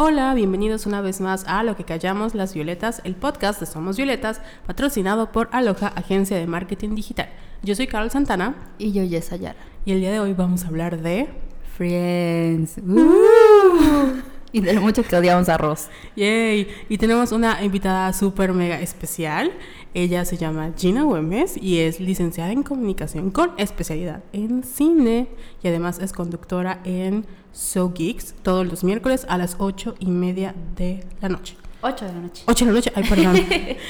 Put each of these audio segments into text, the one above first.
Hola, bienvenidos una vez más a Lo que callamos las violetas, el podcast de Somos Violetas, patrocinado por Aloha, agencia de marketing digital. Yo soy Carol Santana. Y yo, Jess Ayala. Y el día de hoy vamos a hablar de... Friends. Uh. y de lo mucho que odiamos a Ross. Yay. Y tenemos una invitada súper mega especial. Ella se llama Gina Güemes y es licenciada en comunicación con especialidad en cine. Y además es conductora en So Geeks todos los miércoles a las ocho y media de la noche. 8 de la noche. 8 de la noche, ay, perdón.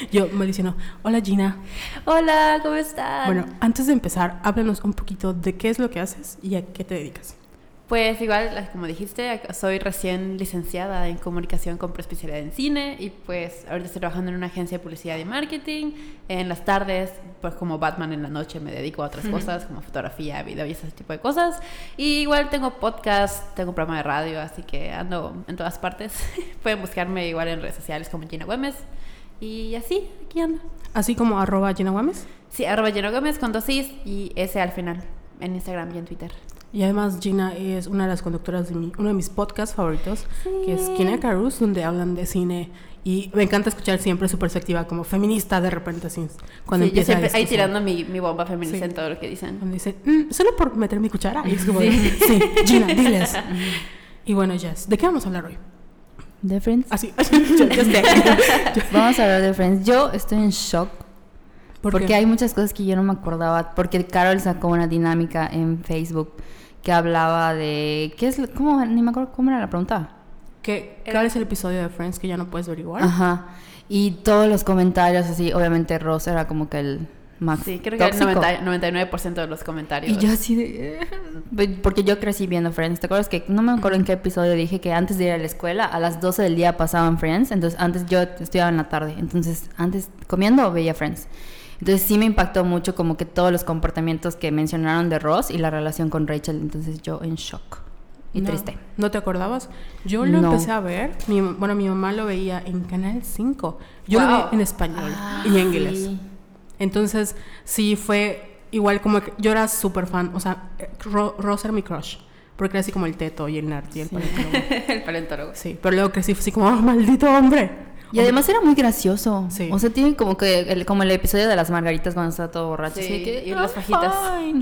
Yo me diciendo, hola Gina. Hola, ¿cómo estás? Bueno, antes de empezar, háblanos un poquito de qué es lo que haces y a qué te dedicas. Pues igual, como dijiste, soy recién licenciada en comunicación con preespecialidad en cine y pues ahorita estoy trabajando en una agencia de publicidad y marketing. En las tardes, pues como Batman en la noche me dedico a otras cosas como fotografía, video y ese tipo de cosas. Y igual tengo podcast, tengo programa de radio, así que ando en todas partes. Pueden buscarme igual en redes sociales como Gina Gómez y así, aquí ando. ¿Así como arroba Gina Gómez? Sí, arroba Gina Gómez con dos is y ese al final en Instagram y en Twitter. Y además Gina es una de las conductoras de mi, uno de mis podcasts favoritos, que es Kine Carus, donde hablan de cine. Y me encanta escuchar siempre su perspectiva como feminista de repente, así, cuando sí, empieza yo siempre ahí tirando mi, mi, bomba feminista en todo lo que dicen. Cuando dicen, mm, solo por meter mi cuchara. Y es como, sí, sí Gina, diles. y bueno, Jess, ¿de qué vamos a hablar hoy? De Friends. Así, vamos a hablar de Friends. Yo estoy en shock porque hay muchas cosas que yo no me acordaba. Porque Carol sacó una dinámica en Facebook que hablaba de... ¿Qué es? ¿Cómo? Ni me acuerdo cómo era la pregunta. ¿Qué, ¿Cuál es el episodio de Friends que ya no puedes averiguar? Ajá. Y todos los comentarios así, obviamente Ross era como que el más Sí, creo que el 99% de los comentarios. Y yo así de... Eh". Porque yo crecí viendo Friends. ¿Te acuerdas que no me acuerdo en qué episodio dije que antes de ir a la escuela, a las 12 del día pasaban Friends? Entonces antes yo estudiaba en la tarde. Entonces antes comiendo veía Friends. Entonces sí me impactó mucho como que todos los comportamientos que mencionaron de Ross y la relación con Rachel. Entonces yo en shock y triste. ¿No te acordabas? Yo lo empecé a ver. bueno, mi mamá lo veía en Canal 5. Yo lo vi en español ah, y en inglés. Entonces sí fue igual como que yo era súper fan. O sea, Ross era mi crush. Porque era así como el teto y el nerd y el paleontólogo. el paleontólogo. Sí, pero luego crecí así como, oh, maldito hombre. Y además era muy gracioso. O sea, tiene como que el, como el episodio de las margaritas cuando está todo borracho. Sí, y las fajitas.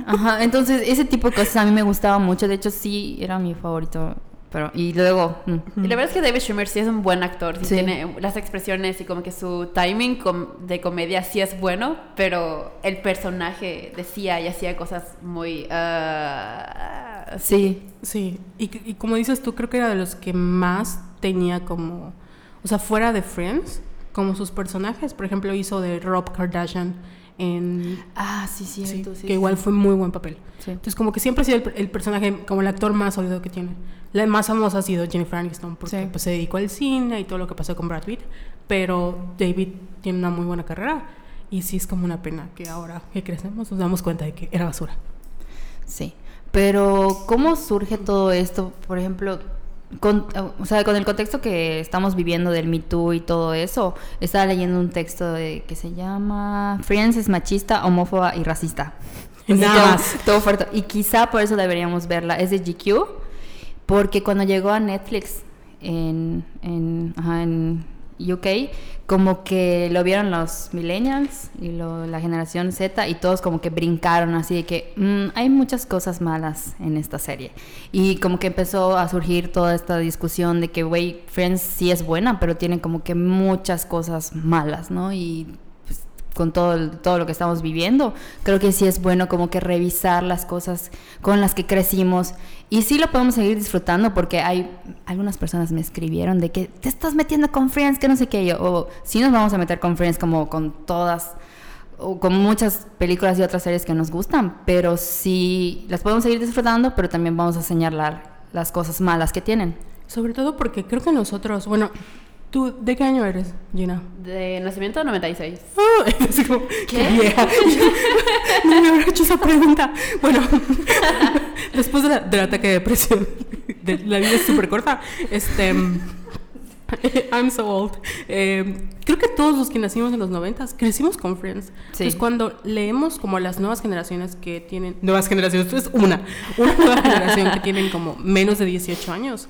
Ajá, entonces ese tipo de cosas a mí me gustaba mucho. De hecho, sí, era mi favorito. Pero, y luego... Mm. Y la verdad es que David Schwimmer sí es un buen actor. Sí, Tiene las expresiones y como que su timing de comedia sí es bueno, pero el personaje decía y hacía cosas muy... Ah, sí. Sí, y, y como dices tú, creo que era de los que más tenía como o sea, fuera de Friends, como sus personajes. Por ejemplo, hizo de Rob Kardashian en... Ah, sí, cierto, sí. que igual fue muy buen papel. Entonces, como que siempre ha sido el, personaje, como el actor más sólido que tiene. La más famosa ha sido Jennifer Aniston, porque pues, se dedicó al cine y todo lo que pasó con Brad Pitt. Pero David tiene una muy buena carrera. Y sí es como una pena que ahora que crecemos nos damos cuenta de que era basura. Sí. Pero, ¿cómo surge todo esto? Por ejemplo, con, o sea, con el contexto que estamos viviendo del Me Too y todo eso, estaba leyendo un texto de, que se llama Friends es machista, homófoba y racista. Nada más. Todo fuerte. Y quizá por eso deberíamos verla. Es de GQ, porque cuando llegó a Netflix en, en, ajá, en UK, como que lo vieron los millennials y la generación Z y todos como que brincaron así de que mm, hay muchas cosas malas en esta serie. Y como que empezó a surgir toda esta discusión de que, güey, Friends sí es buena, pero tiene como que muchas cosas malas, ¿no? Y con todo, todo lo que estamos viviendo, creo que sí es bueno como que revisar las cosas con las que crecimos. Y sí lo podemos seguir disfrutando porque hay algunas personas me escribieron de que te estás metiendo con Friends, que no sé qué, yo, o sí nos vamos a meter con Friends como con todas o con muchas películas y otras series que nos gustan, pero sí las podemos seguir disfrutando, pero también vamos a señalar las cosas malas que tienen. Sobre todo porque creo que nosotros, bueno, ¿Tú de qué año eres, Gina? De nacimiento 96. Ah, ¿Qué? vieja. no me hubiera hecho esa pregunta. Bueno, después del ataque de depresión, de, la vida es súper corta, este, I'm so old. Eh, creo que todos los que nacimos en los noventas crecimos con Friends. Entonces cuando leemos como las nuevas generaciones que tienen, nuevas generaciones, es una, una nueva generación que tienen como menos de 18 años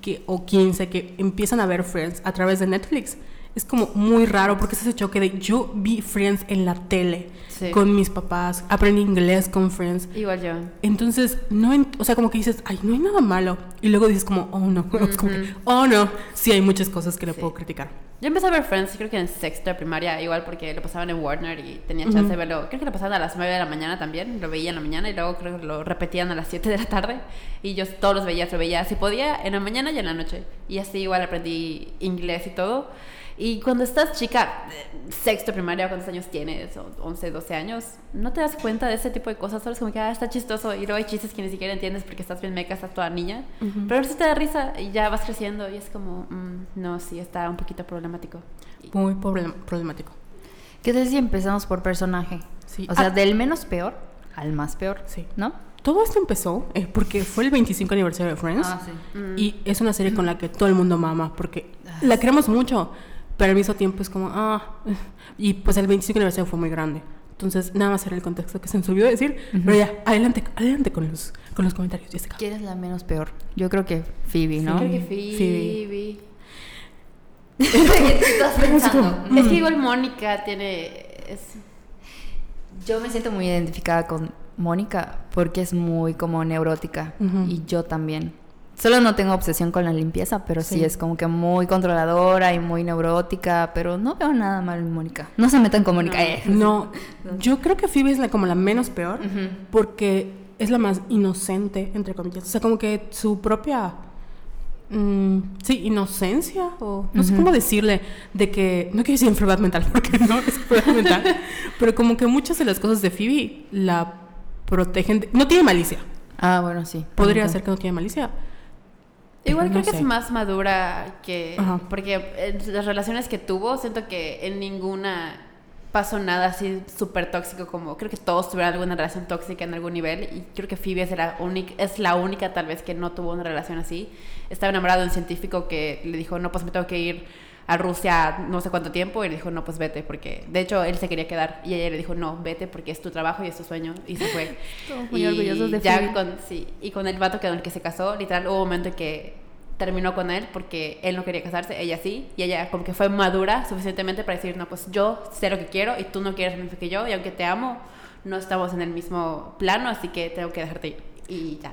que, o 15 que empiezan a ver Friends a través de Netflix es como muy raro porque es ese choque de yo vi Friends en la tele con mis papás, aprendí inglés con Friends. Igual yo. Entonces, no, o sea, como que dices, ay, no hay nada malo. Y luego dices como, oh no, oh no, sí hay muchas cosas que le puedo criticar. Yo empecé a ver Friends, creo que en sexto de primaria, igual porque lo pasaban en Warner y tenía chance de verlo. Creo que lo pasaban a las 9 de la mañana también, lo veía en la mañana y luego creo que lo repetían a las 7 de la tarde. Y yo todos los veía, lo veía si podía en la mañana y en la noche. Y así igual aprendí inglés y todo. Y cuando estás chica, sexto primaria, ¿cuántos años tienes? 11, 12 años, no te das cuenta de ese tipo de cosas. Solo es como que ah, está chistoso. Y luego hay chistes que ni siquiera entiendes porque estás bien meca, estás toda niña. Pero si te da risa y ya vas creciendo y es como, mm, no, sí, está un poquito problemático. Muy problemático. ¿Qué tal si empezamos por personaje? Sí. O sea, ah. del menos peor al más peor. Sí. ¿No? Todo esto empezó eh, porque fue el 25 aniversario de Friends. Ah, sí. Y es una serie con la que todo el mundo mama porque ah, la queremos mucho pero al mismo tiempo es como, ah, y pues el 25 aniversario fue muy grande. Entonces, nada más era el contexto que se nos olvidó decir. Pero ya, adelante, adelante con los, con los comentarios, Jessica. ¿Quién es la menos peor? Yo creo que Phoebe, ¿no? creo que Phoebe. ¿Qué estás pensando? es que igual Mónica tiene... Yo me siento muy identificada con Mónica porque es muy como neurótica y yo también. Solo no tengo obsesión con la limpieza, pero sí. es como que muy controladora y muy neurótica, pero no veo nada mal en Mónica. No se metan con Mónica. No, eh. yo creo que Phoebe es la, como la menos peor, porque es la más inocente, entre comillas. O sea, como que su propia... Mm, sí, inocencia, o no sé cómo decirle, de que, no quiero decir enfermedad mental, porque no es enfermedad mental, pero como que muchas de las cosas de Phoebe la protegen, no tiene malicia. Ah, bueno, sí. Podría ser que no tiene malicia, Igual creo que es más madura que... Porque las relaciones que tuvo, siento que en ninguna pasó nada así súper tóxico como... Creo que todos tuvieron alguna relación tóxica en algún nivel y creo que Phoebe es la, única, es la única tal vez que no tuvo una relación así. Estaba enamorado de un científico que le dijo, no, pues me tengo que ir a Rusia no sé cuánto tiempo y le dijo, no, pues vete, porque de hecho él se quería quedar y ella le dijo, no, vete porque es tu trabajo y es tu sueño y se fue. muy orgullosos de ya con, sí, y con el vato con el que se casó, literal hubo un momento en que terminó con él porque él no quería casarse, ella sí, y ella como que fue madura suficientemente para decir, no, pues yo sé lo que quiero y tú no quieres lo mismo que yo y aunque te amo, no estamos en el mismo plano, así que tengo que dejarte ir y ya.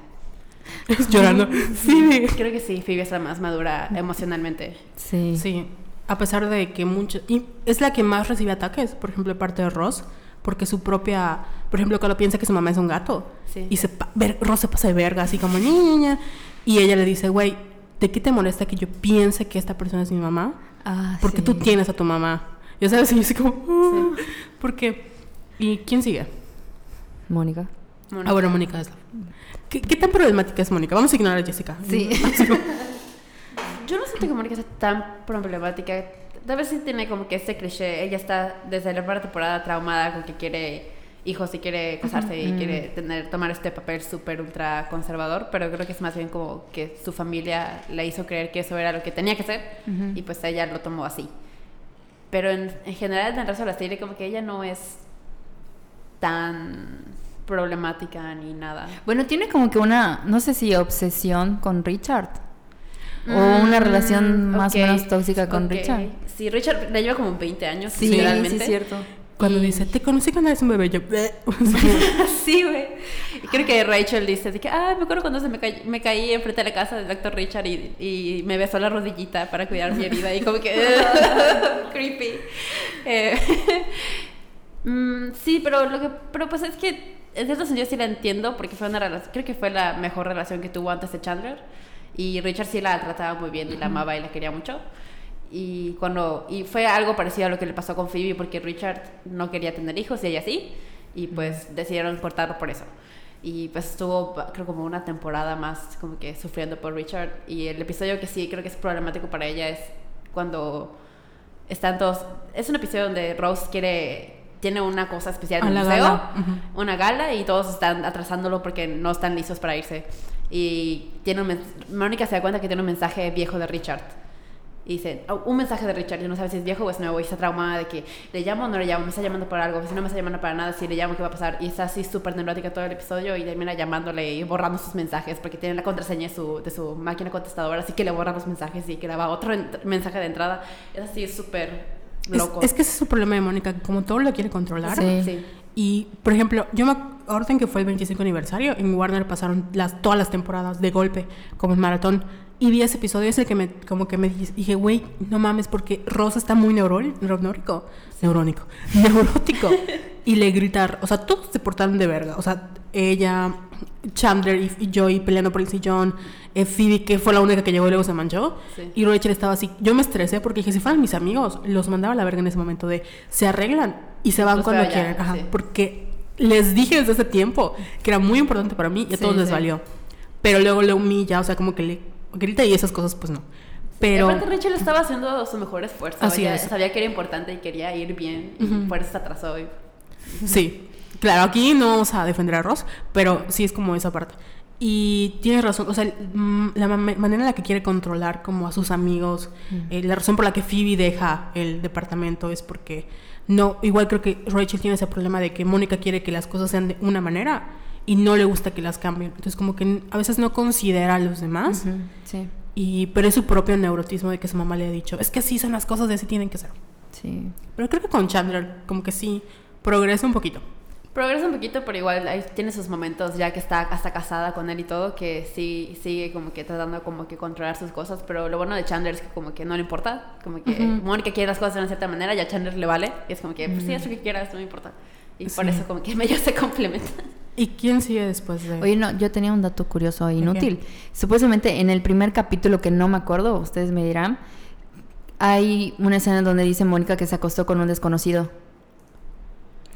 Llorando. Sí. Creo que sí, Phoebe es la más madura emocionalmente. Sí. Sí a pesar de que mucho... Y es la que más recibe ataques, por ejemplo, de parte de Ross, porque su propia... Por ejemplo, cuando piensa que su mamá es un gato, y se, Ross se pasa de verga, así como niña, y ella le dice, güey, ¿de qué te molesta que yo piense que esta persona es mi mamá? Ah, porque tú tienes a tu mamá. Ya sabes, y yo así como... Uh, porque... ¿Y quién sigue? Mónica. Ah, bueno, Mónica es la... ¿Qué, ¿Qué, tan problemática es Mónica? Vamos a ignorar a Jessica. Sí. Yo no siento que Mónica sea tan problemática. Tal vez sí tiene como que este cliché. Ella está desde la primera temporada traumada con que quiere hijos y quiere casarse y quiere tener, tomar este papel súper ultra conservador, pero creo que es más bien como que su familia le hizo creer que eso era lo que tenía que ser y pues ella lo tomó así. Pero en, en general en el resto de la serie como que ella no es tan problemática ni nada. Bueno, tiene como que una, no sé si obsesión con Richard o una relación mm, más o menos tóxica con Richard. Sí, Richard le lleva como 20 años, sí, Sí, es cierto. Cuando dice, te conocí cuando eres un bebé, yo... sí, güey. Creo que Rachel dice, que, ah, me acuerdo cuando se me, caí, me caí enfrente de la casa del doctor Richard y, y, me besó la rodillita para cuidar mi herida y como que... creepy. Eh, mm, sí, pero lo que... Pero pues es que en cierto sentido sí la entiendo porque fue una relación... Creo que fue la mejor relación que tuvo antes de Chandler. Y Richard sí la trataba muy bien y la amaba y la quería mucho. Y, cuando, y fue algo parecido a lo que le pasó con Phoebe porque Richard no quería tener hijos y ella sí. Y pues decidieron cortarlo por eso. Y pues estuvo, creo, como una temporada más como que sufriendo por Richard. Y el episodio que sí creo que es problemático para ella es cuando están todos... Es un episodio donde Rose quiere tiene una cosa especial en el museo, una gala, y todos están atrasándolo porque no están listos para irse. Y tiene un Mónica se da cuenta que tiene un mensaje viejo de Richard. y dice, oh, un mensaje de Richard, y no sabe si es viejo o es nuevo, y está traumada de que le llamo o no le llamo, me está llamando por algo, si no me está llamando para nada, si le llamo, ¿qué va a pasar? Y está así súper neurótica todo el episodio y termina llamándole y borrando sus mensajes porque tiene la contraseña de su, de su máquina contestadora, así que le borra los mensajes y que le va otro mensaje de entrada. Es así súper loco. Es, que ese es su problema de Mónica, como todo lo quiere controlar. Sí. Y, por ejemplo, yo me orden que fue el 25 aniversario, en Warner pasaron las, todas las temporadas de golpe, como en maratón. Y vi ese episodio, es el que me, como que me dije, güey, no mames, porque Rosa está muy neurónico, neurónico, neurótico. y le gritar, o sea, todos se portaron de verga. O sea, ella, Chandler y, Joey peleando por el sillón, eh, Phoebe, que fue la única que llegó y luego se manchó. Y Rachel estaba así. Yo me estresé porque dije, si fueran mis amigos, los mandaba a la verga en ese momento de, se arreglan y se van cuando quieren. Porque les dije desde ese tiempo que era muy importante para mí y a todos les valió. Pero luego le humilla, o sea, como que le grita y esas cosas, pues no. Pero... Aparte Rachel estaba haciendo su mejor esfuerzo. Así Sabía que era importante y quería ir bien y por eso se atrasó. hoy. Sí, claro, aquí no vamos a defender a Ross, pero sí es como esa parte. Y tienes razón, o sea, mm, la manera en la que quiere controlar como a sus amigos, eh, la razón por la que Phoebe deja el departamento es porque no, igual creo que Rachel tiene ese problema de que Mónica quiere que las cosas sean de una manera y no le gusta que las cambien. Entonces como que a veces no considera a los demás. Sí. Y, pero es su propio neurotismo de que su mamá le ha dicho, es que así son las cosas y así tienen que ser. Sí. Pero creo que con Chandler como que sí progresa un poquito. Progresa un poquito, pero igual ahí tiene sus momentos ya que está hasta casada con él y todo, que sí sigue como que tratando como que controlar sus cosas, pero lo bueno de Chandler es que como que no le importa, como que Mónica quiere las cosas de una cierta manera, ya a Chandler le vale, y es como que, pues sí, eso que quieras, no me importa. Y por eso como que ellos se complementan. ¿Y quién sigue después de...? Oye, no, yo tenía un dato curioso e inútil. Supuestamente en el primer capítulo, que no me acuerdo, ustedes me dirán, hay una escena donde dice Mónica que se acostó con un desconocido.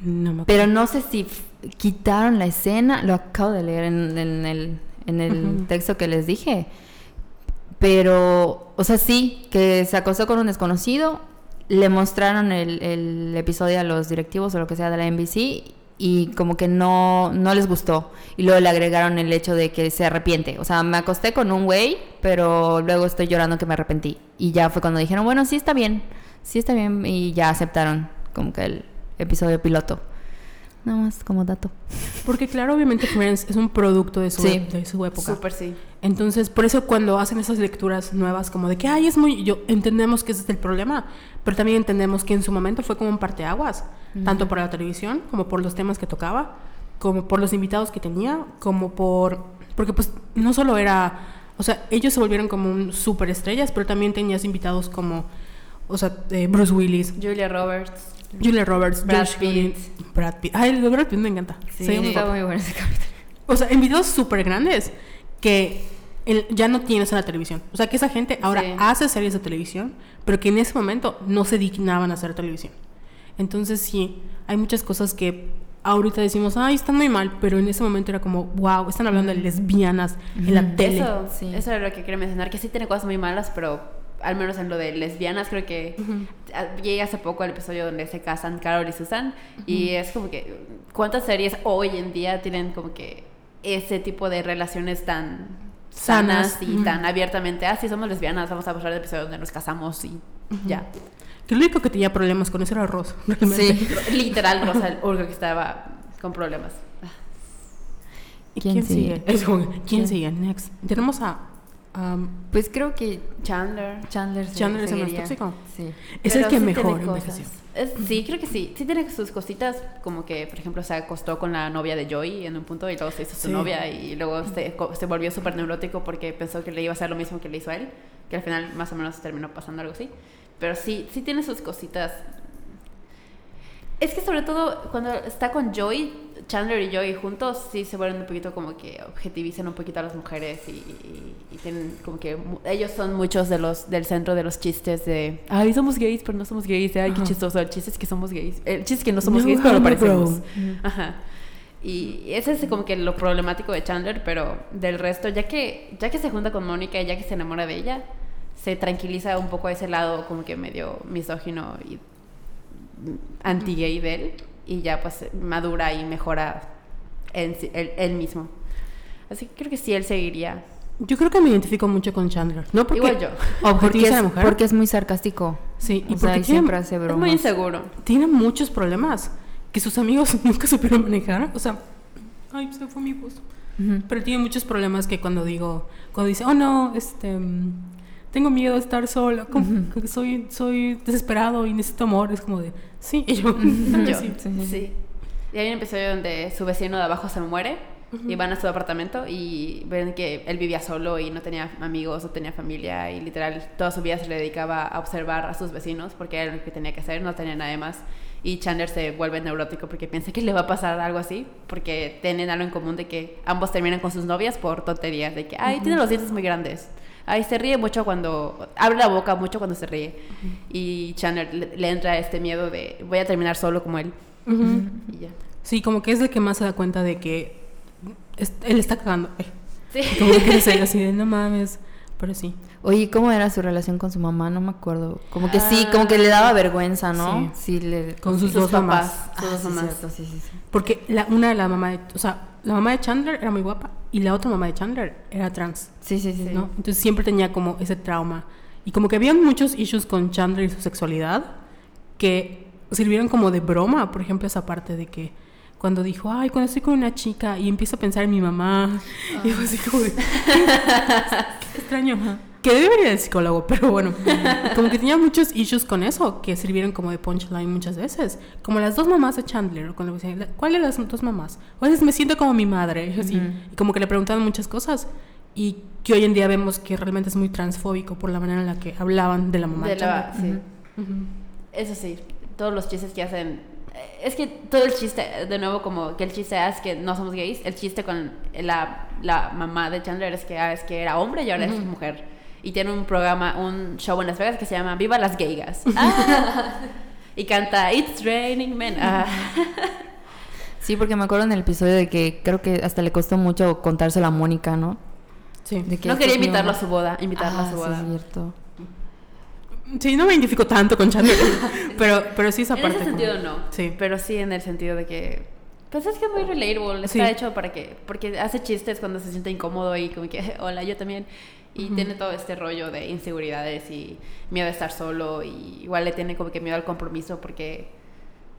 No me. Pero no sé si quitaron la escena, lo acabo de leer en, el, en el texto que les dije. Pero, o sea, sí, que se acostó con un desconocido, le mostraron el, el episodio a los directivos o lo que sea de la NBC y como que no, no les gustó. Y luego le agregaron el hecho de que se arrepiente. O sea, me acosté con un güey, pero luego estoy llorando que me arrepentí. Y ya fue cuando dijeron, bueno, sí está bien, sí está bien. Y ya aceptaron como que el episodio piloto. Nada más como dato. Porque claro, obviamente Friends es un producto de su, de su época. Súper sí. Entonces, por eso cuando hacen esas lecturas nuevas como de que, ay, es muy... Yo, entendemos que ese es el problema, pero también entendemos que en su momento fue como un parteaguas, tanto por la televisión, como por los temas que tocaba, como por los invitados que tenía, como por... Porque pues no solo era... O sea, ellos se volvieron como un estrellas, pero también tenías invitados como... O sea, Bruce Willis. Julia Roberts. Julia Roberts, Brad Pitt. Brad Pitt. Ay, el de Brad Pitt me encanta. Sí, está muy bueno ese capítulo. O sea, invitados súper grandes que ya no tienes en la televisión. O sea, que esa gente ahora hace series de televisión, pero que en ese momento no se dignaban a hacer televisión. Entonces, sí, hay muchas cosas que ahorita decimos, ay, están muy mal, pero en ese momento era como, wow, están hablando de lesbianas en la tele. Eso, sí. eso era lo que quería mencionar, que sí tiene cosas muy malas, pero al menos en lo de lesbianas, creo que llega hace poco el episodio donde se casan Carol y Susan, y es como que, ¿cuántas series hoy en día tienen como que ese tipo de relaciones tan sanas, y tan abiertamente, ah, sí, somos lesbianas, vamos a pasar el episodio donde nos casamos y ya. Que lo único que tenía problemas con eso era Rosa. Sí, literal, Rosa, el único que estaba con problemas. ¿Quién, sigue? ¿Quién sigue? Next. Tenemos a pues creo que Chandler. Chandler, Chandler es el más tóxico. Sí. Es el que mejor envejeció. sí, creo que sí. Sí tiene sus cositas, como que, por ejemplo, se acostó con la novia de Joey en un punto y luego se hizo su novia y luego se, se volvió súper neurótico porque pensó que le iba a hacer lo mismo que le hizo a él, que al final más o menos terminó pasando algo así. Pero sí, sí tiene sus cositas es que sobre todo cuando está con Joy, Chandler y Joy juntos, sí se vuelven un poquito como que objetivizan un poquito a las mujeres y, tienen como que ellos son muchos de los del centro de los chistes de, ay, somos gays, pero no somos gays, ay, qué chistoso, el chiste es que somos gays, el chiste es que no somos gays, pero lo parecemos. Ajá. Y ese es como que lo problemático de Chandler, pero del resto, ya que, ya que se junta con Mónica y ya que se enamora de ella, se tranquiliza un poco a ese lado como que medio misógino y anti-gay de él y ya pues madura y mejora él, él, mismo. Así que creo que sí, él seguiría. Yo creo que me identifico mucho con Chandler. No porque Igual yo. Porque a la es, mujer. porque es muy sarcástico. sí, y o sea, porque y tiene, siempre hace Es bromas. muy inseguro. tiene muchos problemas que sus amigos nunca supieron manejar. O sea, ay, se fue mi voz. Pero tiene muchos problemas que cuando digo, cuando dice, oh no, este, mm, tengo miedo de estar sola, como que soy, soy desesperado y necesito amor, es como de, sí, y yo, Yo. sí. Sí. Y hay un episodio donde su vecino de abajo se muere y van a su apartamento y ven que él vivía solo y no tenía amigos, no tenía familia y literal toda su vida se le dedicaba a observar a sus vecinos porque era lo que tenía que hacer, no tenía nada más. Y Chandler se vuelve neurótico porque piensa que le va a pasar algo así porque tienen algo en común de que ambos terminan con sus novias por tonterías, de que, ay, tiene los dientes muy grandes. Ay, se ríe mucho cuando... Abre la boca mucho cuando se ríe. Y Chandler le, le entra este miedo de voy a terminar solo como él. Ujú. Y ya. Sí, como que es el que más se da cuenta de que es- él está cagando. Ay, Sí. Como que dice así de, no mames, pero sí. Oye, ¿cómo era su relación con su mamá? No me acuerdo. Como que sí, como que le daba vergüenza, ¿no? Sí, le... Con sus, Sus dos papás. mamás. Sus dos sí, mamás. cierto, sí, sí, sí. Porque la, una de la mamá de, o sea, la mamá de Chandler era muy guapa y la otra mamá de Chandler era trans. Sí, sí, sí. ¿no? Entonces siempre tenía como ese trauma. Y como que había muchos issues con Chandler y su sexualidad que sirvieron como de broma. Por ejemplo, esa parte de que cuando dijo, ay, cuando estoy con una chica y empiezo a pensar en mi mamá. Y fue así como de, "Qué extraño. Que debería del psicólogo, pero bueno. Como que tenía muchos issues con eso que sirvieron como de punchline muchas veces. Como las dos mamás de Chandler. Cuando decían, ¿cuál de las dos mamás? O a veces me siento como mi madre. Y así. Ujú. Y como que le preguntaban muchas cosas. Y que hoy en día vemos que realmente es muy transfóbico por la manera en la que hablaban de la mamá de, De la- Chandler. sí. Eso sí, todos los chistes que hacen. eh, Es que todo el chiste, de nuevo, como que el chiste es que no somos gays. El chiste con la, la mamá de Chandler es que, ah, es que era hombre y ahora es mujer. Y tiene un programa, un show en Las Vegas que se llama Viva las Gaygas. Ah. y canta It's Raining Men. Ah. Sí, porque me acuerdo en el episodio de que creo que hasta le costó mucho contárselo a Mónica, ¿no? Sí. De que No quería invitarlo a su boda, invitarlo Ah, a su sí, boda. es cierto. Sí, no me identifico tanto con Chandler. pero, pero sí esa en parte. ese como- sentido no. Sí. Pero sí en el sentido de que. Pues es que es muy relatable. Sí. Está hecho para que. Porque hace chistes cuando se siente incómodo y como que, hola, yo también. Y tiene todo este rollo de inseguridades y miedo a estar solo. Y igual le tiene como que miedo al compromiso porque.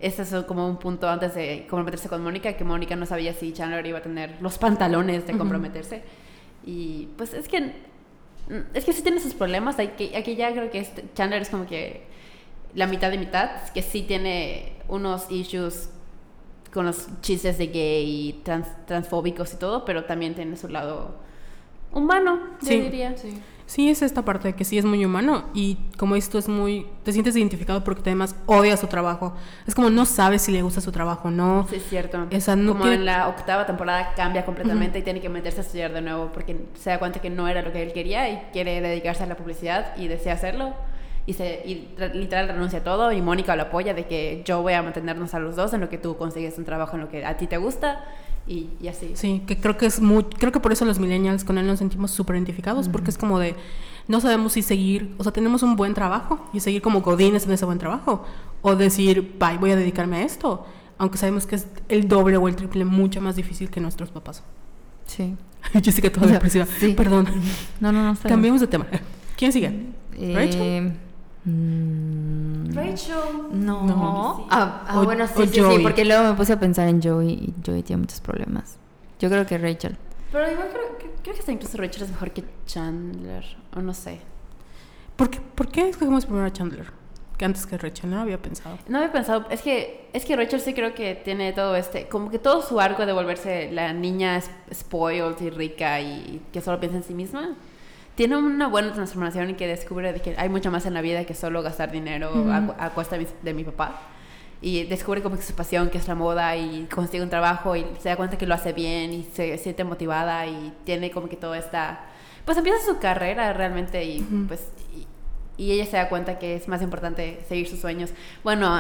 Este es como un punto antes de comprometerse con Mónica, que Mónica no sabía si Chandler iba a tener los pantalones de comprometerse. Y pues es que es que sí tiene sus problemas. Aquí, aquí ya creo que este- Chandler es como que la mitad de mitad, que sí tiene unos issues con los chistes de gay y trans- transfóbicos y todo, pero también tiene su lado humano, yo Sí. diría. Sí, es esta parte de que sí es muy humano y como esto es muy... Te sientes identificado porque además odia su trabajo. Es como no sabes si le gusta su trabajo o no. Sí, es cierto. Esa no Como quiere- en la octava temporada cambia completamente y tiene que meterse a estudiar de nuevo porque se da cuenta que no era lo que él quería y quiere dedicarse a la publicidad y desea hacerlo. Y, se, y literal renuncia a todo y Mónica lo apoya de que yo voy a mantenernos a los dos en lo que tú consigues un trabajo en lo que a ti te gusta y, y así. Sí, que creo que es muy... Creo que por eso los millennials con él nos sentimos súper identificados porque es como de... No sabemos si seguir... O sea, tenemos un buen trabajo y seguir como godines en ese buen trabajo. O decir, bye, voy a dedicarme a esto. Aunque sabemos que es el doble o el triple mucho más difícil que nuestros papás. Sí. Yo sé que toda O sea, depresiva. sí. Perdón. No, no, no. Cambiemos de tema. ¿Quién sigue? Eh, ¿Rachel? Mm, Rachel. No. No. Ah, ah, O- bueno, sí, sí, porque luego me puse a pensar en Joey y Joey tiene muchos problemas. Yo creo que Rachel. Pero igual creo, que- creo que hasta incluso Rachel es mejor que Chandler, o no sé. ¿Por qué, ¿Por qué escogimos primero a Chandler? Que antes que Rachel, no lo había pensado. No había pensado, es que, es que Rachel sí creo que tiene todo este, como que todo su arco de volverse la niña spoiled y rica y que solo piensa en sí misma. Tiene una buena transformación y que descubre de que hay mucho más en la vida que solo gastar dinero a, cu- a costa de mi, de mi papá. Y descubre como que su pasión, que es la moda, y consigue un trabajo y se da cuenta que lo hace bien y se siente motivada y tiene como que toda esta... Pues empieza su carrera realmente y pues... y- y ella se da cuenta que es más importante seguir sus sueños. Bueno,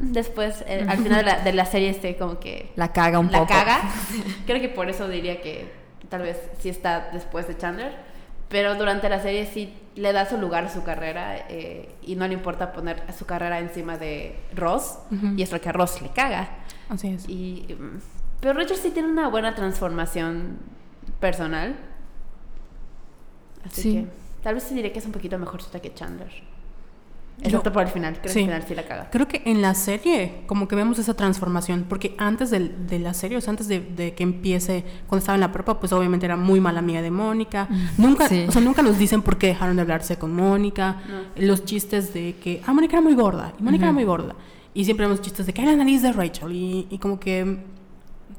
después, eh, al final de la, de la serie, este como que La caga un la poco. caga. Creo que por eso diría que tal vez sí está después de Chandler. Pero durante la serie sí le da su lugar a su carrera eh, y no le importa poner su carrera encima de Ross. Y es lo que a Ross le caga. Así es. Y, mm, pero Richard sí tiene una buena transformación personal. Así Sí. que tal vez sí diré que es un poquito mejor que Chandler. Excepto por el final, creo Sí. que el final sí la caga. Creo que en la serie como que vemos esa transformación, porque antes del- de, la serie, o sea, antes de, de que empiece, cuando estaba en la prepa, pues obviamente era muy mala amiga de Mónica. Nunca, Sí. o sea, nunca nos dicen por qué dejaron de hablarse con Mónica. Los chistes de que, ah, Mónica era muy gorda, y Mónica era muy gorda. Y siempre vemos chistes de que hay la nariz de Rachel, y, y como que...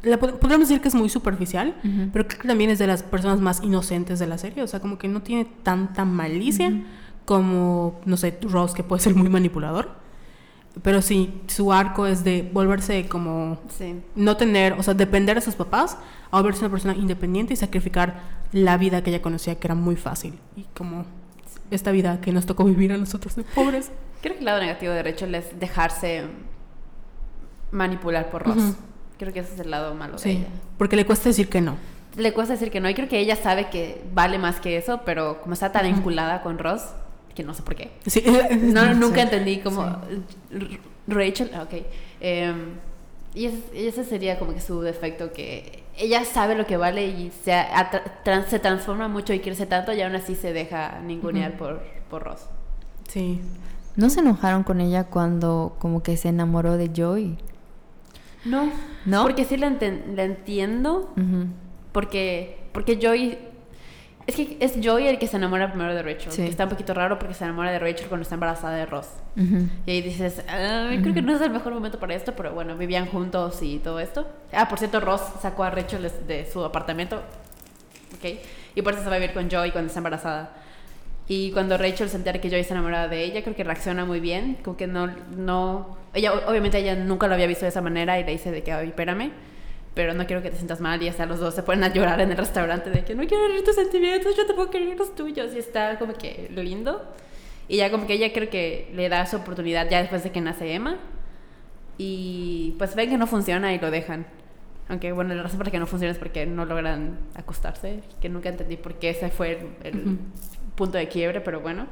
La, pod- podríamos decir que es muy superficial, pero creo que también es de las personas más inocentes de la serie, o sea, como que no tiene tanta malicia como, no sé, Ross, que puede ser muy manipulador. Pero sí, su arco es de volverse como Sí. no tener, o sea, depender de sus papás a volverse una persona independiente y sacrificar la vida que ella conocía, que era muy fácil. Y como esta vida que nos tocó vivir a nosotros de pobres. Creo que el lado negativo de Rachel es dejarse manipular por Ross. Creo que ese es el lado malo de Sí, ella. porque le cuesta decir que no. Le cuesta decir que no, y creo que ella sabe que vale más que eso, pero como está tan vinculada con Ross, que no sé por qué. Sí, No, nunca sí. entendí como Rachel, ah, ok. Em, y ese, sería como que su defecto, que ella sabe lo que vale y se, se transforma mucho y crece tanto y aún así se deja ningunear por, por Ross. Sí. ¿No se enojaron con ella cuando como que se enamoró de Joey? No, ¿No? Porque sí la, enten- la entiendo, porque, porque Joey... Es que es Joey el que se enamora primero de Rachel. Sí. que Está un poquito raro porque se enamora de Rachel cuando está embarazada de Ross. Y ahí dices, "Ay, creo que no es el mejor momento para esto, pero bueno, vivían juntos y todo esto. Ah, por cierto, Ross sacó a Rachel de, de su apartamento. Ok. Y por eso se va a vivir con Joey cuando está embarazada. Y cuando Rachel se entera que Joey está enamorada de ella, creo que reacciona muy bien. Como que no. no ella, obviamente, ella nunca lo había visto de esa manera y le dice de que, ay, espérame. Pero no quiero que te sientas mal. Y hasta los dos se ponen a llorar en el restaurante de que no quiero herir tus sentimientos, yo tampoco quiero herir los tuyos. Y está como que lindo. Y ya como que ella creo que le da su oportunidad ya después de que nace Emma. Y pues ven que no funciona y lo dejan. Aunque bueno, la razón por la que no funciona es porque no logran acostarse. Que nunca entendí por qué ese fue el, el punto de quiebre, pero bueno.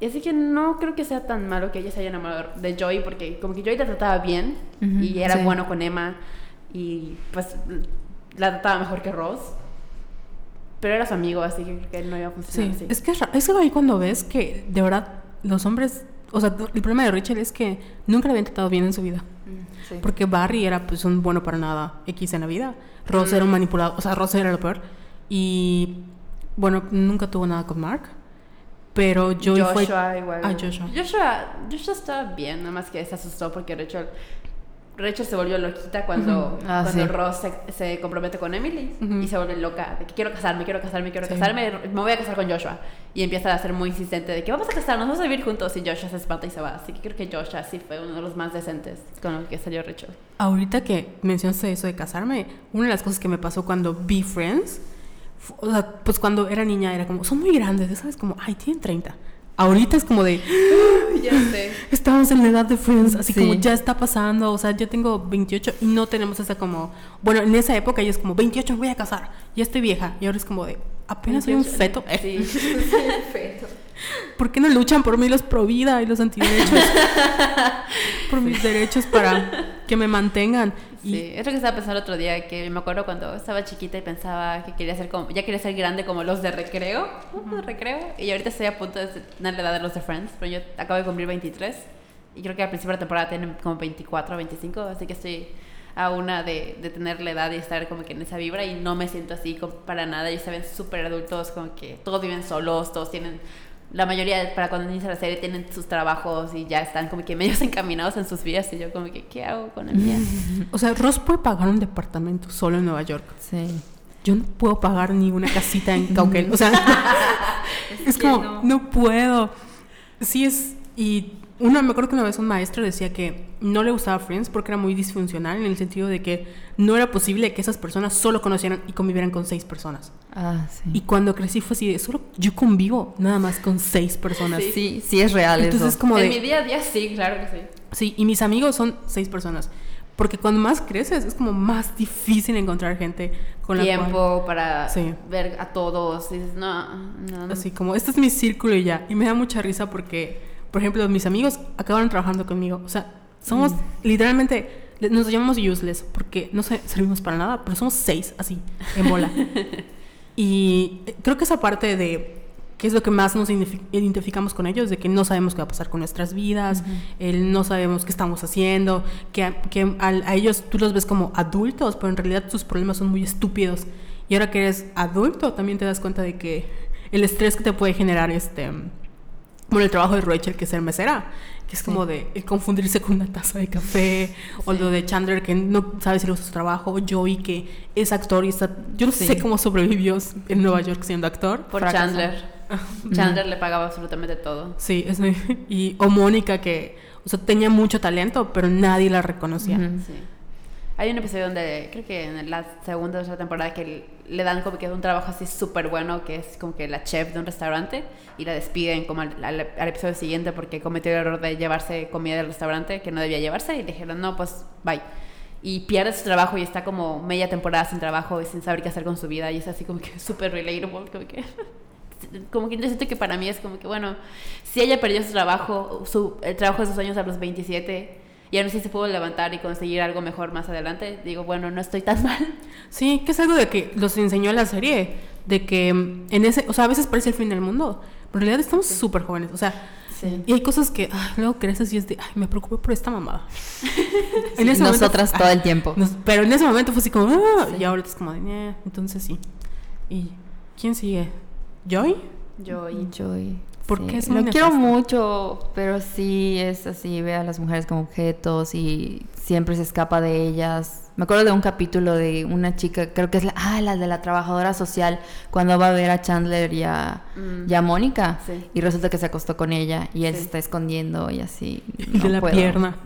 Y así que no creo que sea tan malo que ella se haya enamorado de Joey, porque como que Joey la trataba bien Ujú, y era sí. bueno con Emma y pues la trataba mejor que Ross. Pero era su amigo, así que creo que no iba a funcionar Sí, así. es que es que ahí cuando ves que de verdad los hombres, o sea, el problema de Rachel es que nunca le habían tratado bien en su vida. Mm, sí. Porque Barry era pues un bueno para nada X en la vida. Ross era un manipulado, o sea, Ross era lo peor. Y bueno, nunca tuvo nada con Mark. Pero Joey fue... Joshua igual. Ah, Joshua. Joshua, Joshua estaba bien, nada más que se asustó porque Rachel, Rachel se volvió loquita cuando, Ujú. Ah, cuando sí. Ross se, se compromete con Emily Ujú. y se vuelve loca de que quiero casarme, quiero casarme, quiero Sí. casarme, me voy a casar con Joshua. Y empieza a ser muy insistente de que vamos a casarnos, vamos a vivir juntos y Joshua se espanta y se va. Así que creo que Joshua sí fue uno de los más decentes con los que salió Rachel. Ahorita que mencionaste eso de casarme, una de las cosas que me pasó cuando vi Friends, o sea, pues cuando era niña era como, son muy grandes, ¿sabes? Como, ay, tienen 30. Ahorita es como de, ya sé. estamos en la edad de Friends, así Sí. como ya está pasando, o sea, yo tengo 28 y no tenemos esa como, bueno, en esa época ella es como, 28 me voy a casar, ya estoy vieja, y ahora es como de, apenas soy un feto. Sí, soy un feto. ¿Por qué no luchan por mí los pro vida y los antiderechos? por mis derechos para que me mantengan. Y Sí, es lo que estaba pensando el otro día, que me acuerdo cuando estaba chiquita y pensaba que quería ser como, ya quería ser grande como los de recreo, uh, de recreo, y ahorita estoy a punto de tener la edad de los de Friends, pero yo acabo de cumplir 23, y creo que al principio de la temporada tienen como 24 o 25, así que estoy a una de, de tener la edad y estar como que en esa vibra, y no me siento así como para nada, ellos se ven súper adultos, como que todos viven solos, todos tienen... La mayoría, para cuando inicia la serie, tienen sus trabajos y ya están como que medios encaminados en sus vidas. Y yo, como que, ¿qué hago con el mío? O sea, Ross puede pagar un departamento solo en Nueva York. Sí. Yo no puedo pagar ni una casita en Cauquel. O sea, es que como, no. no. puedo. Sí es... Y una, me acuerdo que una vez un maestro decía que no le gustaba Friends porque era muy disfuncional en el sentido de que no era posible que esas personas solo conocieran y convivieran con seis personas. Ah, sí. Y cuando crecí fue así de, solo yo convivo nada más con seis personas. Sí. Sí, sí es real Entonces es eso. como en de... mi día a día sí, claro que sí. Sí, y mis amigos son seis personas. Porque cuando más creces es como más difícil encontrar gente con la Tiempo cual... para Sí. ver a todos. Y dices, no, no, no. Así como, este es mi círculo y ya. Y me da mucha risa porque, por ejemplo, mis amigos acabaron trabajando conmigo. O sea, somos literalmente, le- nos llamamos useless porque no servimos para nada, pero somos seis, así, en bola. Y creo que esa parte de qué es lo que más nos identificamos con ellos, de que no sabemos qué va a pasar con nuestras vidas, el no sabemos qué estamos haciendo, que, a, que a, ellos tú los ves como adultos, pero en realidad sus problemas son muy estúpidos. Y ahora que eres adulto, también te das cuenta de que el estrés que te puede generar este bueno, el trabajo de Rachel, que es ser mesera, que es como de confundirse con una taza de café, o lo de Chandler, que no sabe si le gusta su trabajo, Joey, que es actor y está... Yo no sé cómo sobrevivió en Nueva York siendo actor. Por Chandler. Chandler le pagaba absolutamente todo. Sí, es y o Mónica que, o sea, tenía mucho talento, pero nadie la reconocía. Sí. Hay un episodio donde, creo que en la segunda o tercera temporada, que le dan como que un trabajo así súper bueno, que es como que la chef de un restaurante, y la despiden como al, episodio siguiente porque cometió el error de llevarse comida del restaurante que no debía llevarse, y le dijeron, no, pues, bye. Y pierde su trabajo y está como media temporada sin trabajo y sin saber qué hacer con su vida, y es así como que súper relatable, como que como que yo siento que para mí es como que, bueno, si ella perdió su trabajo, su, el trabajo de sus años a los 27, y aún así se pudo levantar y conseguir algo mejor más adelante, digo, bueno, no estoy tan mal. Sí, que es algo de que los enseñó la serie, de que mm, en ese, o sea, a veces parece el fin del mundo, pero en realidad estamos súper jóvenes, o sea, y hay cosas que luego creces y es de, ay, me preocupé por esta mamada. en ese nosotras todo el tiempo. pero en ese momento fue así como, ah", y ahorita es como de, entonces sí. ¿Y quién sigue? ¿Joy? Joy. Joy. Porque es Lo quiero mucho, pero sí es así, ve a las mujeres como objetos y siempre se escapa de ellas. Me acuerdo de un capítulo de una chica, creo que es la, ah, la de la trabajadora social, cuando va a ver a Chandler y a, mm. Mónica. Y resulta que se acostó con ella y él se está escondiendo y así. de la pierna.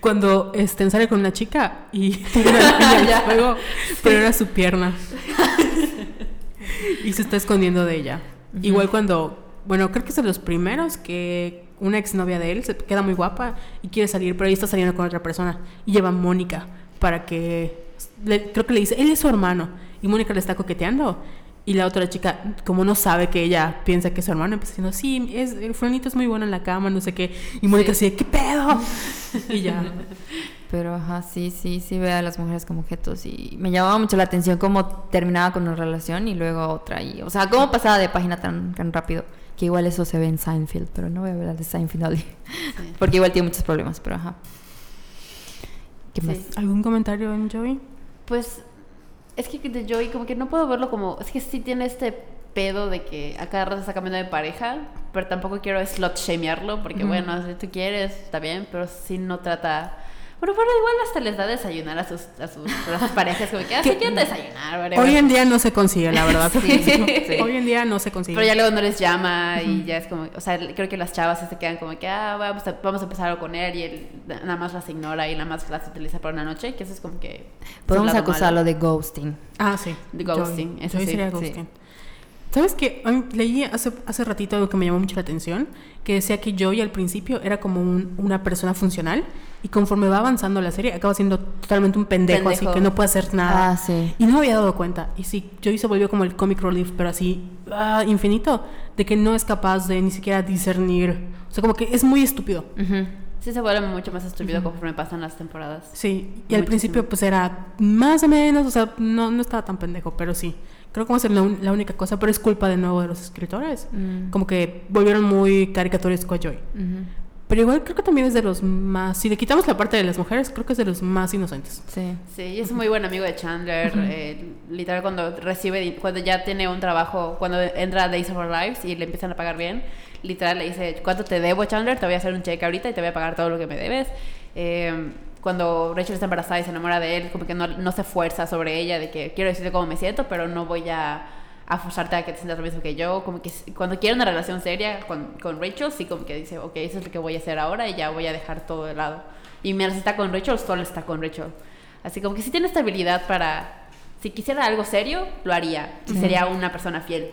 Cuando este, sale con una chica y tira la fuego, pero era su pierna. y se está escondiendo de ella. Igual cuando, bueno, creo que es de los primeros que una exnovia de él se queda muy guapa y quiere salir, pero ahí está saliendo con otra persona y lleva a Mónica para que, creo que le dice, él es su hermano y Mónica le está coqueteando. Y la otra chica, como no sabe que ella piensa que es su hermano, empieza diciendo, sí, es, el fulanito es muy bueno en la cama, no sé qué. Y Mónica sí. ¿qué pedo? y ya. Pero ajá, sí, sí, sí ve a las mujeres como objetos y me llamaba mucho la atención cómo terminaba con una relación y luego otra. Y, o sea, cómo pasaba de página tan, tan rápido. Que igual eso se ve en Seinfeld, pero no voy a hablar de Seinfeld hoy. Porque igual tiene muchos problemas, pero ajá. ¿Qué más? ¿Algún comentario en Joey? Pues es que de Joey como que no puedo verlo como... Es que sí tiene este pedo de que a cada rato está cambiando de pareja, pero tampoco quiero slot shamearlo porque bueno, si tú quieres, está bien, pero sí no trata pero bueno, igual hasta les da desayunar a sus, a sus, parejas, como que, ah, quieren desayunar, Hoy en día no se consigue, la verdad. Hoy en día no se consigue. Pero ya luego no les llama y ya es como, o sea, creo que las chavas se quedan como que, ah, vamos a, vamos a empezar con él y él nada más las ignora y nada más las utiliza por una noche, que eso es como que... Podemos acusarlo de ghosting. Ah, sí. De ghosting, eso sí. sería ghosting. ¿Sabes qué? Leí hace, hace ratito algo que me llamó mucho la atención, que decía que Joey al principio era como una persona funcional y conforme va avanzando la serie acaba siendo totalmente un pendejo, así que no puede hacer nada. Ah, sí. Y no me había dado cuenta. Y sí, Joey se volvió como el comic relief, pero así ah, infinito, de que no es capaz de ni siquiera discernir. O sea, como que es muy estúpido. Sí, se vuelve mucho más estúpido conforme pasan las temporadas. Sí, y al principio pues era más o menos, o sea, no, no estaba tan pendejo, pero sí creo que va a ser la, única cosa, pero es culpa de nuevo de los escritores. Mm. Como que volvieron muy caricaturesco a Joy. Pero igual creo que también es de los más, si le quitamos la parte de las mujeres, creo que es de los más inocentes. Sí, sí, y es muy buen amigo de Chandler. Eh, literal, cuando recibe, cuando ya tiene un trabajo, cuando entra a Days of Our Lives y le empiezan a pagar bien, literal le dice, ¿cuánto te debo, Chandler? Te voy a hacer un cheque ahorita y te voy a pagar todo lo que me debes. Eh, cuando Rachel está embarazada y se enamora de él, como que no, no se fuerza sobre ella de que quiero decirte cómo me siento, pero no voy a, a forzarte a que te sientas lo mismo que yo. Como que cuando quiere una relación seria con, con, Rachel, sí como que dice, ok, eso es lo que voy a hacer ahora y ya voy a dejar todo de lado. Y mientras está con Rachel, solo está con Rachel. Así como que sí tiene estabilidad para... Si quisiera algo serio, lo haría. Y sería una persona fiel.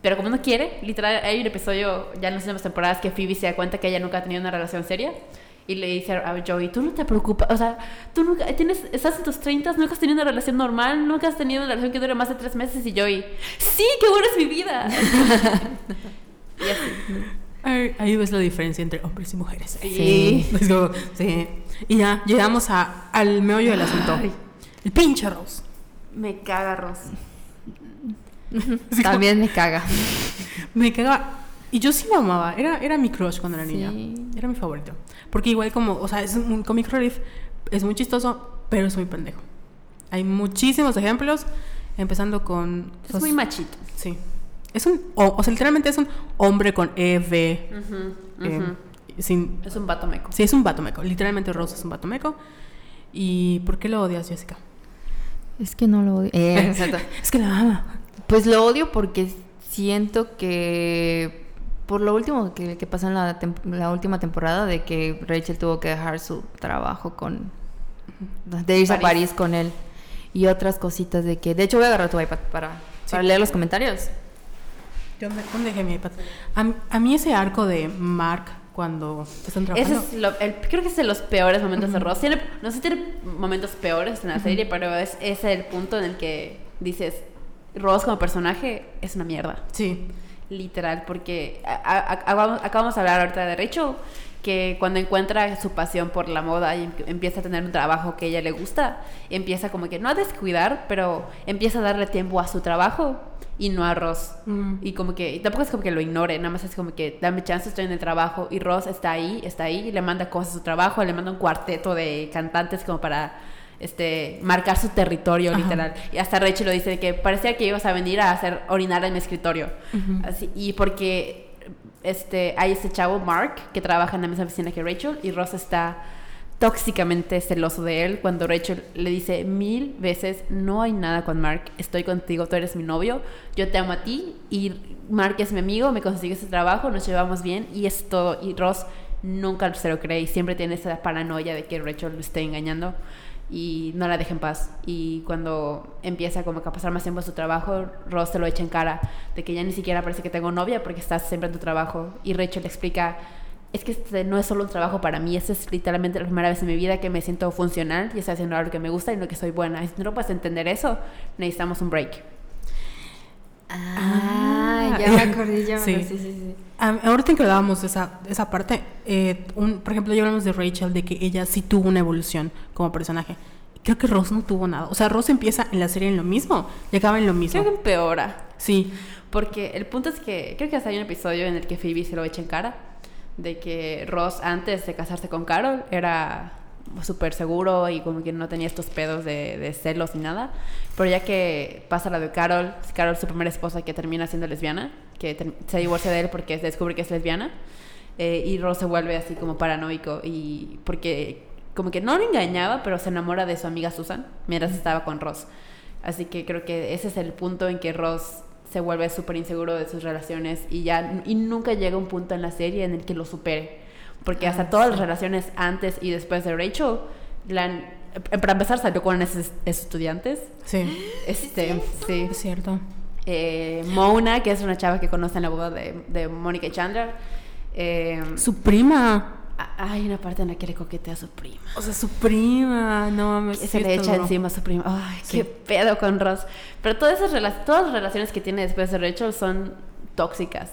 Pero como no quiere, literal, hay un episodio ya en las últimas temporadas que Phoebe se da cuenta que ella nunca ha tenido una relación seria y le dice a Joey, tú no te preocupas, o sea, tú nunca, tienes, estás en tus 30, nunca has tenido una relación normal, nunca has tenido una relación que dure más de tres meses y Joey, sí, qué buena es mi vida. y así. Ahí, ves la diferencia entre hombres y mujeres. Sí. sí. Y ya, llegamos a, al meollo del asunto. El pinche Rose. Me caga Rose. También me caga. me caga. Y yo sí lo amaba. Era, era mi crush cuando era niña. Era mi favorito. Porque igual como, o sea, es un comic relief, es muy chistoso, pero es muy pendejo. Hay muchísimos ejemplos, empezando con... Es muy machito. Sí. Es un, o, sea, literalmente es un hombre con EV. Eh, sin, es un vato meco. Sí, es un vato meco. Literalmente Rosa es un vato meco. ¿Y por qué lo odias, Jessica? Es que no lo odio. Eh, es que la ama. Pues lo odio porque siento que por lo último que, que pasó en la, la, última temporada de que Rachel tuvo que dejar su trabajo con de irse a París con él y otras cositas de que de hecho voy a agarrar tu iPad para, para leer los comentarios ¿Dónde, dejé mi iPad? A, mí ese arco de Mark cuando están trabajando. Ese es lo, creo que es de los peores momentos de Ross. no sé si tiene momentos peores en la serie, pero es, es el punto en el que dices, Ross como personaje es una mierda. Sí. Literal, porque acabamos de hablar ahorita de Rachel, que cuando encuentra su pasión por la moda y empieza a tener un trabajo que a ella le gusta, empieza como que no a descuidar, pero empieza a darle tiempo a su trabajo y no a Ross. Mm. Y como que, y tampoco es como que lo ignore, nada más es como que dame chance, estoy en el trabajo. Y Ross está ahí, está ahí, y le manda cosas a su trabajo, le manda un cuarteto de cantantes como para este marcar su territorio literal. Y hasta Rachel lo dice que parecía que ibas a venir a hacer orinar en mi escritorio. Así y porque este hay ese chavo Mark que trabaja en la misma oficina que Rachel y Ross está tóxicamente celoso de él cuando Rachel le dice mil veces, no hay nada con Mark, estoy contigo, tú eres mi novio, yo te amo a ti y Mark es mi amigo, me consigue ese trabajo, nos llevamos bien y es todo. Y Ross nunca se lo cree y siempre tiene esa paranoia de que Rachel lo esté engañando y no la deja en paz. Y cuando empieza como a pasar más tiempo en su trabajo, Ross se lo echa en cara de que ya ni siquiera parece que tengo novia porque estás siempre en tu trabajo. Y Rachel le explica es que este no es solo un trabajo para mí, esta es literalmente la primera vez en mi vida que me siento funcional y estoy haciendo algo que me gusta y lo que soy buena. Y si no puedes entender eso, necesitamos un break. Ah, ya me acordé, ya me sí. sí, sí, sí. Ahorita que hablábamos de esa, esa parte, eh, un, por ejemplo, ya hablamos de Rachel, de que ella sí tuvo una evolución como personaje. Creo que Ross no tuvo nada. O sea, Ross empieza en la serie en lo mismo y acaba en lo mismo. Creo que empeora. Sí. Porque el punto es que creo que hasta hay un episodio en el que Phoebe se lo echa en cara de que Ross antes de casarse con Carol era súper seguro y como que no tenía estos pedos de, celos ni nada. Pero ya que pasa la de Carol, Carol su primera esposa que termina siendo lesbiana, que se divorcia de él porque se descubre que es lesbiana, eh, y Ross se vuelve así como paranoico y porque como que no lo engañaba, pero se enamora de su amiga Susan mientras estaba con Ross. Así que creo que ese es el punto en que Ross se vuelve súper inseguro de sus relaciones y ya y nunca llega un punto en la serie en el que lo supere. Porque hasta ah, todas las relaciones antes y después de Rachel, la, eh, para empezar salió con esos estudiantes. Sí. Este, sí. Es cierto. Eh, Mona, que es una chava que conoce en la boda de, de Mónica Chandler. Eh, su prima. Hay una parte en la que le coquetea a su prima. O sea, su prima, no mames. Se le echa encima a su prima. Ay, qué pedo con Ross. Pero todas esas todas las relaciones que tiene después de Rachel son tóxicas.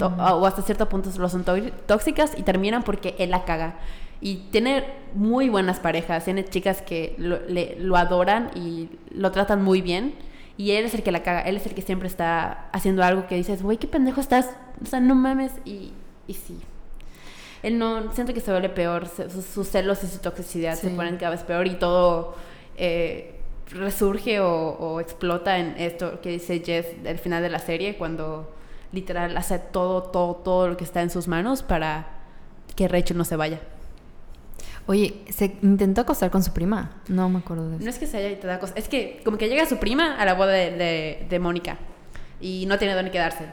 o hasta cierto punto lo son tóxicas y terminan porque él la caga. Y tiene muy buenas parejas. Tiene chicas que lo, le, lo adoran y lo tratan muy bien. Y él es el que la caga. Él es el que siempre está haciendo algo que dices, güey, qué pendejo estás. O sea, no mames. Y, y sí él no, siento que se vuelve peor, sus, celos y su toxicidad se ponen cada vez peor y todo eh, resurge o, explota en esto que dice Jess al final de la serie, cuando literal hace todo, todo, todo lo que está en sus manos para que Rachel no se vaya. Oye, ¿se intentó acostar con su prima? No me acuerdo de eso. No es que se haya intentado acostar, es que como que llega su prima a la boda de, de Mónica y no tiene dónde quedarse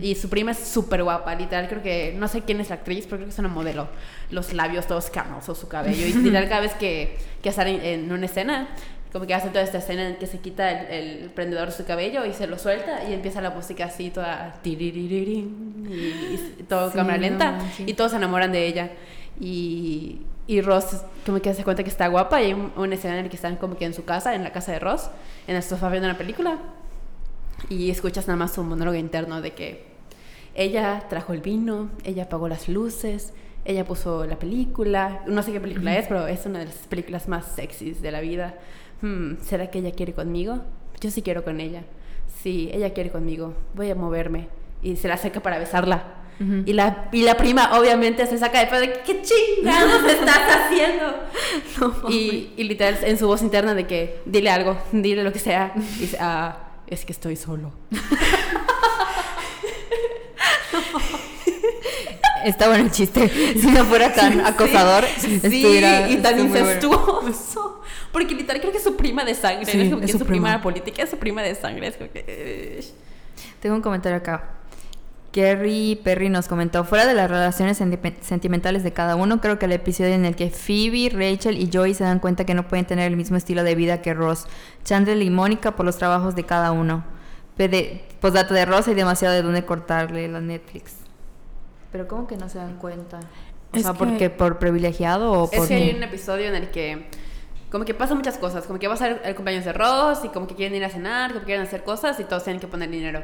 y su prima es súper guapa, literal. Creo que, no sé quién es la actriz, pero creo que es una modelo. Los labios todos carnosos, su cabello. Y literal, cada vez que, que salen en, una escena, como que hace toda esta escena en que se quita el, prendedor de su cabello y se lo suelta y empieza la música así toda y, y todo cámara lenta y todos se enamoran de ella. Y, y Ross como que se cuenta que está guapa y hay una escena en la que están como que en su casa, en la casa de Ross, en el sofá viendo una película y escuchas nada más un monólogo interno de que ella trajo el vino, ella apagó las luces, ella puso la película, no sé qué película es, pero es una de las películas más sexys de la vida. Hmm, ¿Será que ella quiere conmigo? Yo sí quiero con ella. sí, ella quiere conmigo, voy a moverme. Y se la acerca para besarla. y, la, y la prima obviamente se saca de pedo de ¿qué chingados estás haciendo? y, y, literal en su voz interna de que dile algo, dile lo que sea. Y dice, ah, es que estoy solo. Está bueno el chiste. Si no fuera tan acosador, sí, y tan incestuoso. Porque literal creo que es su prima de sangre. es, como que es su, prima. política, es su prima de sangre. Es como que, Tengo un comentario acá. Kerry Perry nos comentó, fuera de las relaciones sentimentales de cada uno, creo que el episodio en el que Phoebe, Rachel y Joey se dan cuenta que no pueden tener el mismo estilo de vida que Ross, Chandler y Mónica por los trabajos de cada uno. Posdata de Ross hay demasiado de dónde cortarle la Netflix. Pero ¿cómo que no se dan cuenta? O sea, porque por privilegiado o por... Es que hay un episodio en el que como que pasan muchas cosas, como que va a ser el cumpleaños de Ross y como que quieren ir a cenar, como que quieren hacer cosas y todos tienen que poner dinero.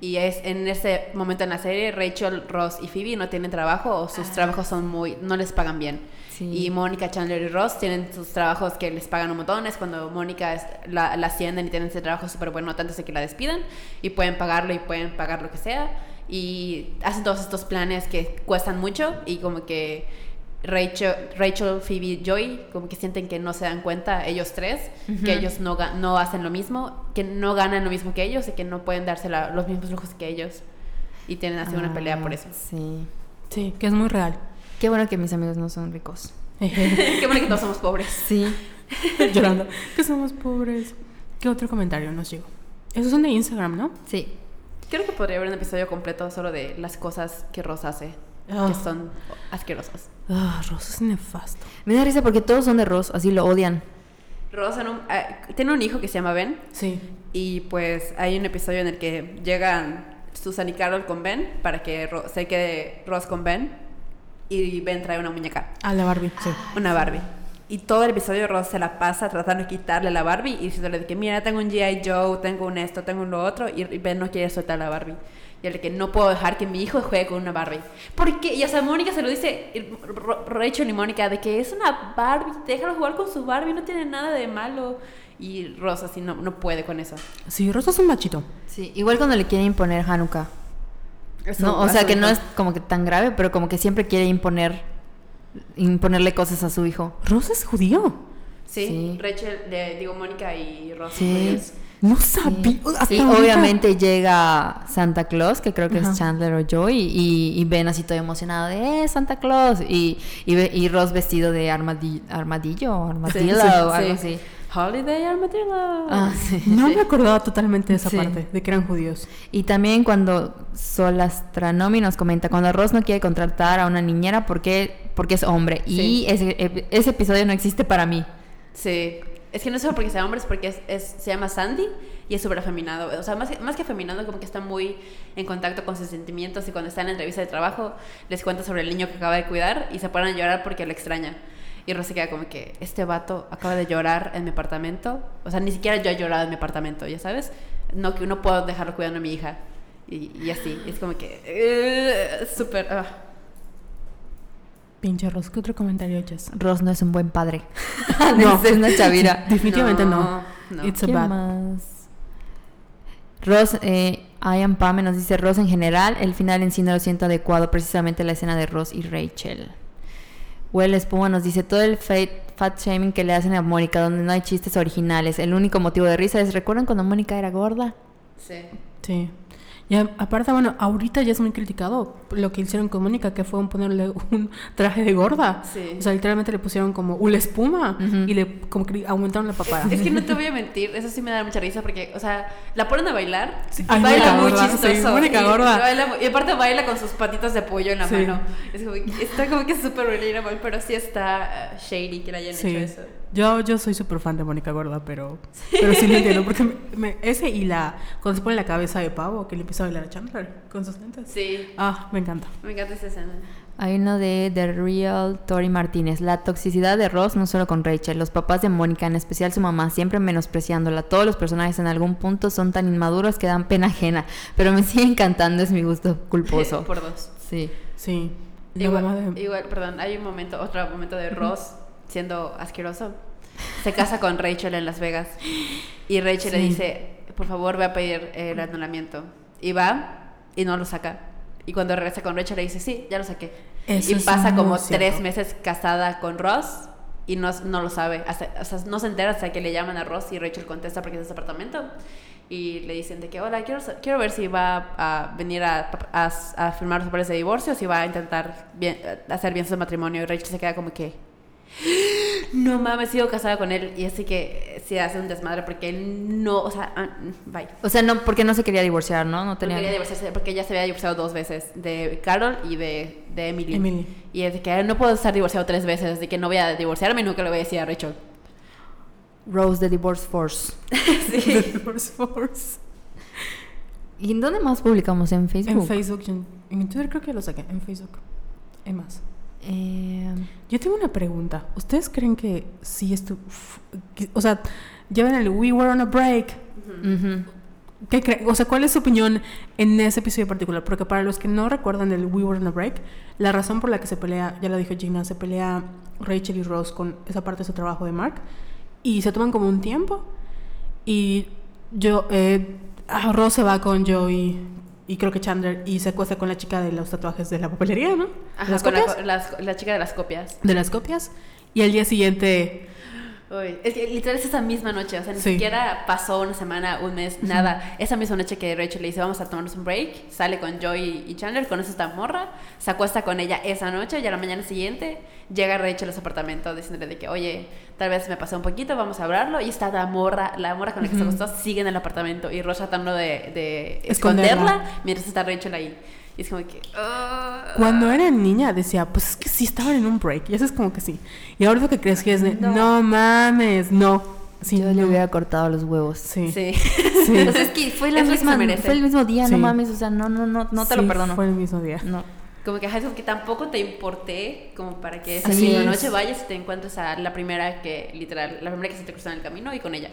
Y es en ese momento en la serie, Rachel, Ross y Phoebe no tienen trabajo o sus ah. trabajos son muy, no les pagan bien. Y Mónica, Chandler y Ross tienen sus trabajos que les pagan un montón. Es cuando Mónica la, la ascienden y tienen ese trabajo súper bueno, tanto de que la despiden y pueden pagarlo y pueden pagar lo que sea. Y hacen todos estos planes que cuestan mucho y como que Rachel, Rachel, Phoebe, Joy, como que sienten que no se dan cuenta, ellos tres, que ellos no, no hacen lo mismo, que no ganan lo mismo que ellos y que no pueden darse los mismos lujos que ellos. Y tienen así una pelea por eso. Sí. Sí, que es muy real. Qué bueno que mis amigos no son ricos. Qué bueno que todos somos pobres. Sí. Llorando. Que somos pobres. ¿Qué otro comentario nos llegó? Esos son de Instagram, ¿no? Sí. Creo que podría haber un episodio completo solo de las cosas que Rosa hace que ah. son asquerosas. Ah, Ross es nefasto. Me da risa porque todos son de Ross, así lo odian. Ross eh, tiene un hijo que se llama Ben. Sí. Y pues hay un episodio en el que llegan Susan y Carol con Ben para que se quede Ross con Ben. Y Ben trae una muñeca. Ah, la Barbie, sí. Una Barbie. Y todo el episodio Ross se la pasa tratando de quitarle la Barbie y diciéndole que mira, tengo un G.I. Joe, tengo un esto, tengo un lo otro. Y Ben no quiere soltar la Barbie. Y el de que no puedo dejar que mi hijo juegue con una Barbie. Porque, y o sea, Mónica se lo dice, Rachel y Mónica, de que es una Barbie, déjalo jugar con su Barbie, no tiene nada de malo. Y Rosa sí no, no puede con eso. Sí, Rosa es un machito. Sí, igual cuando le quiere imponer Hanukkah. no, o sea que no es como que tan grave, pero como que siempre quiere imponer imponerle cosas a su hijo. Rosa es judío. Sí, Rachel, digo Mónica y Rosa. Sí. No sabía. y obviamente llega Santa Claus, que creo que es Chandler o Joy, y, ven así todo emocionado de ¡Eh, Santa Claus! Y, y, Ross vestido de armadillo, armadillo armadillo o algo así. Holiday Armadillo. Ah, no me acordaba totalmente de esa parte, de que eran judíos. Y también cuando Solastranomi nos comenta, cuando Ross no quiere contratar a una niñera porque, porque es hombre. Y ese, ese episodio no existe para mí. Sí. Es que no es solo porque sea hombre, es porque se llama Sandy y es súper afeminado. O sea, más, que afeminado, como que está muy en contacto con sus sentimientos y cuando está en la entrevista de trabajo les cuenta sobre el niño que acaba de cuidar y se ponen a llorar porque lo extraña. Y Rosa queda como que este vato acaba de llorar en mi apartamento. O sea, ni siquiera yo he llorado en mi apartamento, ya sabes. No, que no puedo dejarlo cuidando a mi hija. Y, así. es como que... Uh, súper... Ah. Pinche Ross, ¿qué otro comentario echas? Ross no es un buen padre. no, es una chavira. Definitivamente no. It's a bad. Más? Ross, eh, Ian Pame nos dice Ross en general, el final en sí no lo siento adecuado, precisamente la escena de Ross y Rachel. Well Espuma nos dice todo el fat shaming que le hacen a Mónica, donde no hay chistes originales. El único motivo de risa es, ¿recuerdan cuando Mónica era gorda? Sí. Sí. Y aparte, bueno, ahorita ya es muy criticado lo que hicieron con Mónica, que fue ponerle un traje de gorda. O sea, literalmente le pusieron como una espuma y le como que aumentaron la papada. Es, que no te voy a mentir, eso sí me da mucha risa porque, o sea, la ponen a bailar, baila muy chistoso. Mónica gorda. Y, aparte baila con sus patitas de pollo en la mano. Es como, está como que súper relatable, pero sí está uh, shady que le hayan hecho eso. Yo, yo soy súper fan de Mónica Gorda, pero, pero sí lo entiendo. Porque ese y la. Cuando se pone la cabeza de pavo, que le empieza a bailar a Chandler con sus lentes. Sí. Ah, me encanta. Me encanta esa escena. Hay uno de The Real Tori Martínez. La toxicidad de Ross no solo con Rachel, los papás de Mónica, en especial su mamá, siempre menospreciándola. Todos los personajes en algún punto son tan inmaduros que dan pena ajena. Pero me sigue encantando, es mi gusto culposo. Por dos. Sí. Sí. Igual, igual, perdón, hay un momento, otro momento de Ross siendo asqueroso. Se casa con Rachel en Las Vegas. Y Rachel le dice, por favor, voy a pedir el anulamiento. Y va y no lo saca. Y cuando regresa con Rachel le dice, sí, ya lo saqué. y pasa como tres meses casada con Ross y no, no lo sabe. Hasta, o sea, no se entera hasta que le llaman a Ross y Rachel contesta porque es de ese apartamento. Y le dicen de que, hola, quiero, quiero ver si va a venir a, a, a firmar los papeles de divorcio o si va a intentar bien, hacer bien su matrimonio. Y Rachel se queda como que, no mames, sigo casada con él. Y así que se hace un desmadre porque él no, o sea, ah, bye. O sea, no, porque no se quería divorciar, ¿no? No tenía. quería divorciarse porque ella se había divorciado dos veces, de Carol y de, de Emily. Y es de que no puedo estar divorciado tres veces, así que no voy a divorciarme y nunca le voy a decir a Rachel. Rose the Divorce Force. sí. The Divorce Force. ¿Y en dónde más publicamos? ¿En Facebook? En Facebook. En Twitter creo que lo saqué. En Facebook. En más. Eh, yo tengo una pregunta. ¿Ustedes creen que si esto... O sea, llevan el We Were on a Break. ¿Qué creen? O sea, ¿cuál es su opinión en ese episodio particular? Porque para los que no recuerdan el We Were on a Break, la razón por la que se pelea, ya lo dijo Gina, se pelea Rachel y Rose con esa parte de su trabajo de Mark y se toman como un tiempo y yo, eh, Rose se va con Joey y creo que Chandler y se acuesta con la chica de los tatuajes de la papelería, ¿no? Ajá, con la, la, chica de las copias. De las copias. Y al día siguiente Uy, es que literal es esa misma noche, o sea, ni siquiera pasó una semana, un mes, nada. Esa misma noche que Rachel le dice, vamos a tomarnos un break, sale con Joy y Chandler, conoce a esta morra, se acuesta con ella esa noche y a la mañana siguiente llega Rachel a su apartamento diciéndole de que, oye, tal vez me pasó un poquito, vamos a hablarlo. Y está la morra, la morra con la que se acostó, sigue en el apartamento y Rosa tratando de, de esconderla mientras está Rachel ahí. Y es como que... Ah". Cuando era niña decía, pues es que sí estaban en un break. Y eso es como que sí. Y ahora lo que crees que es de, no, mames, no. Sí, Yo le hubiera cortado los huevos. Sí. Sí. sí. o sea, es que fue la misma, fue el mismo día, no mames, o sea, no, no, no, no te lo perdono. fue el mismo día. No. Como que, que tampoco te importé como para que esa misma noche vayas y te encuentres a la primera que, literal, la primera que se te cruzó en el camino y con ella.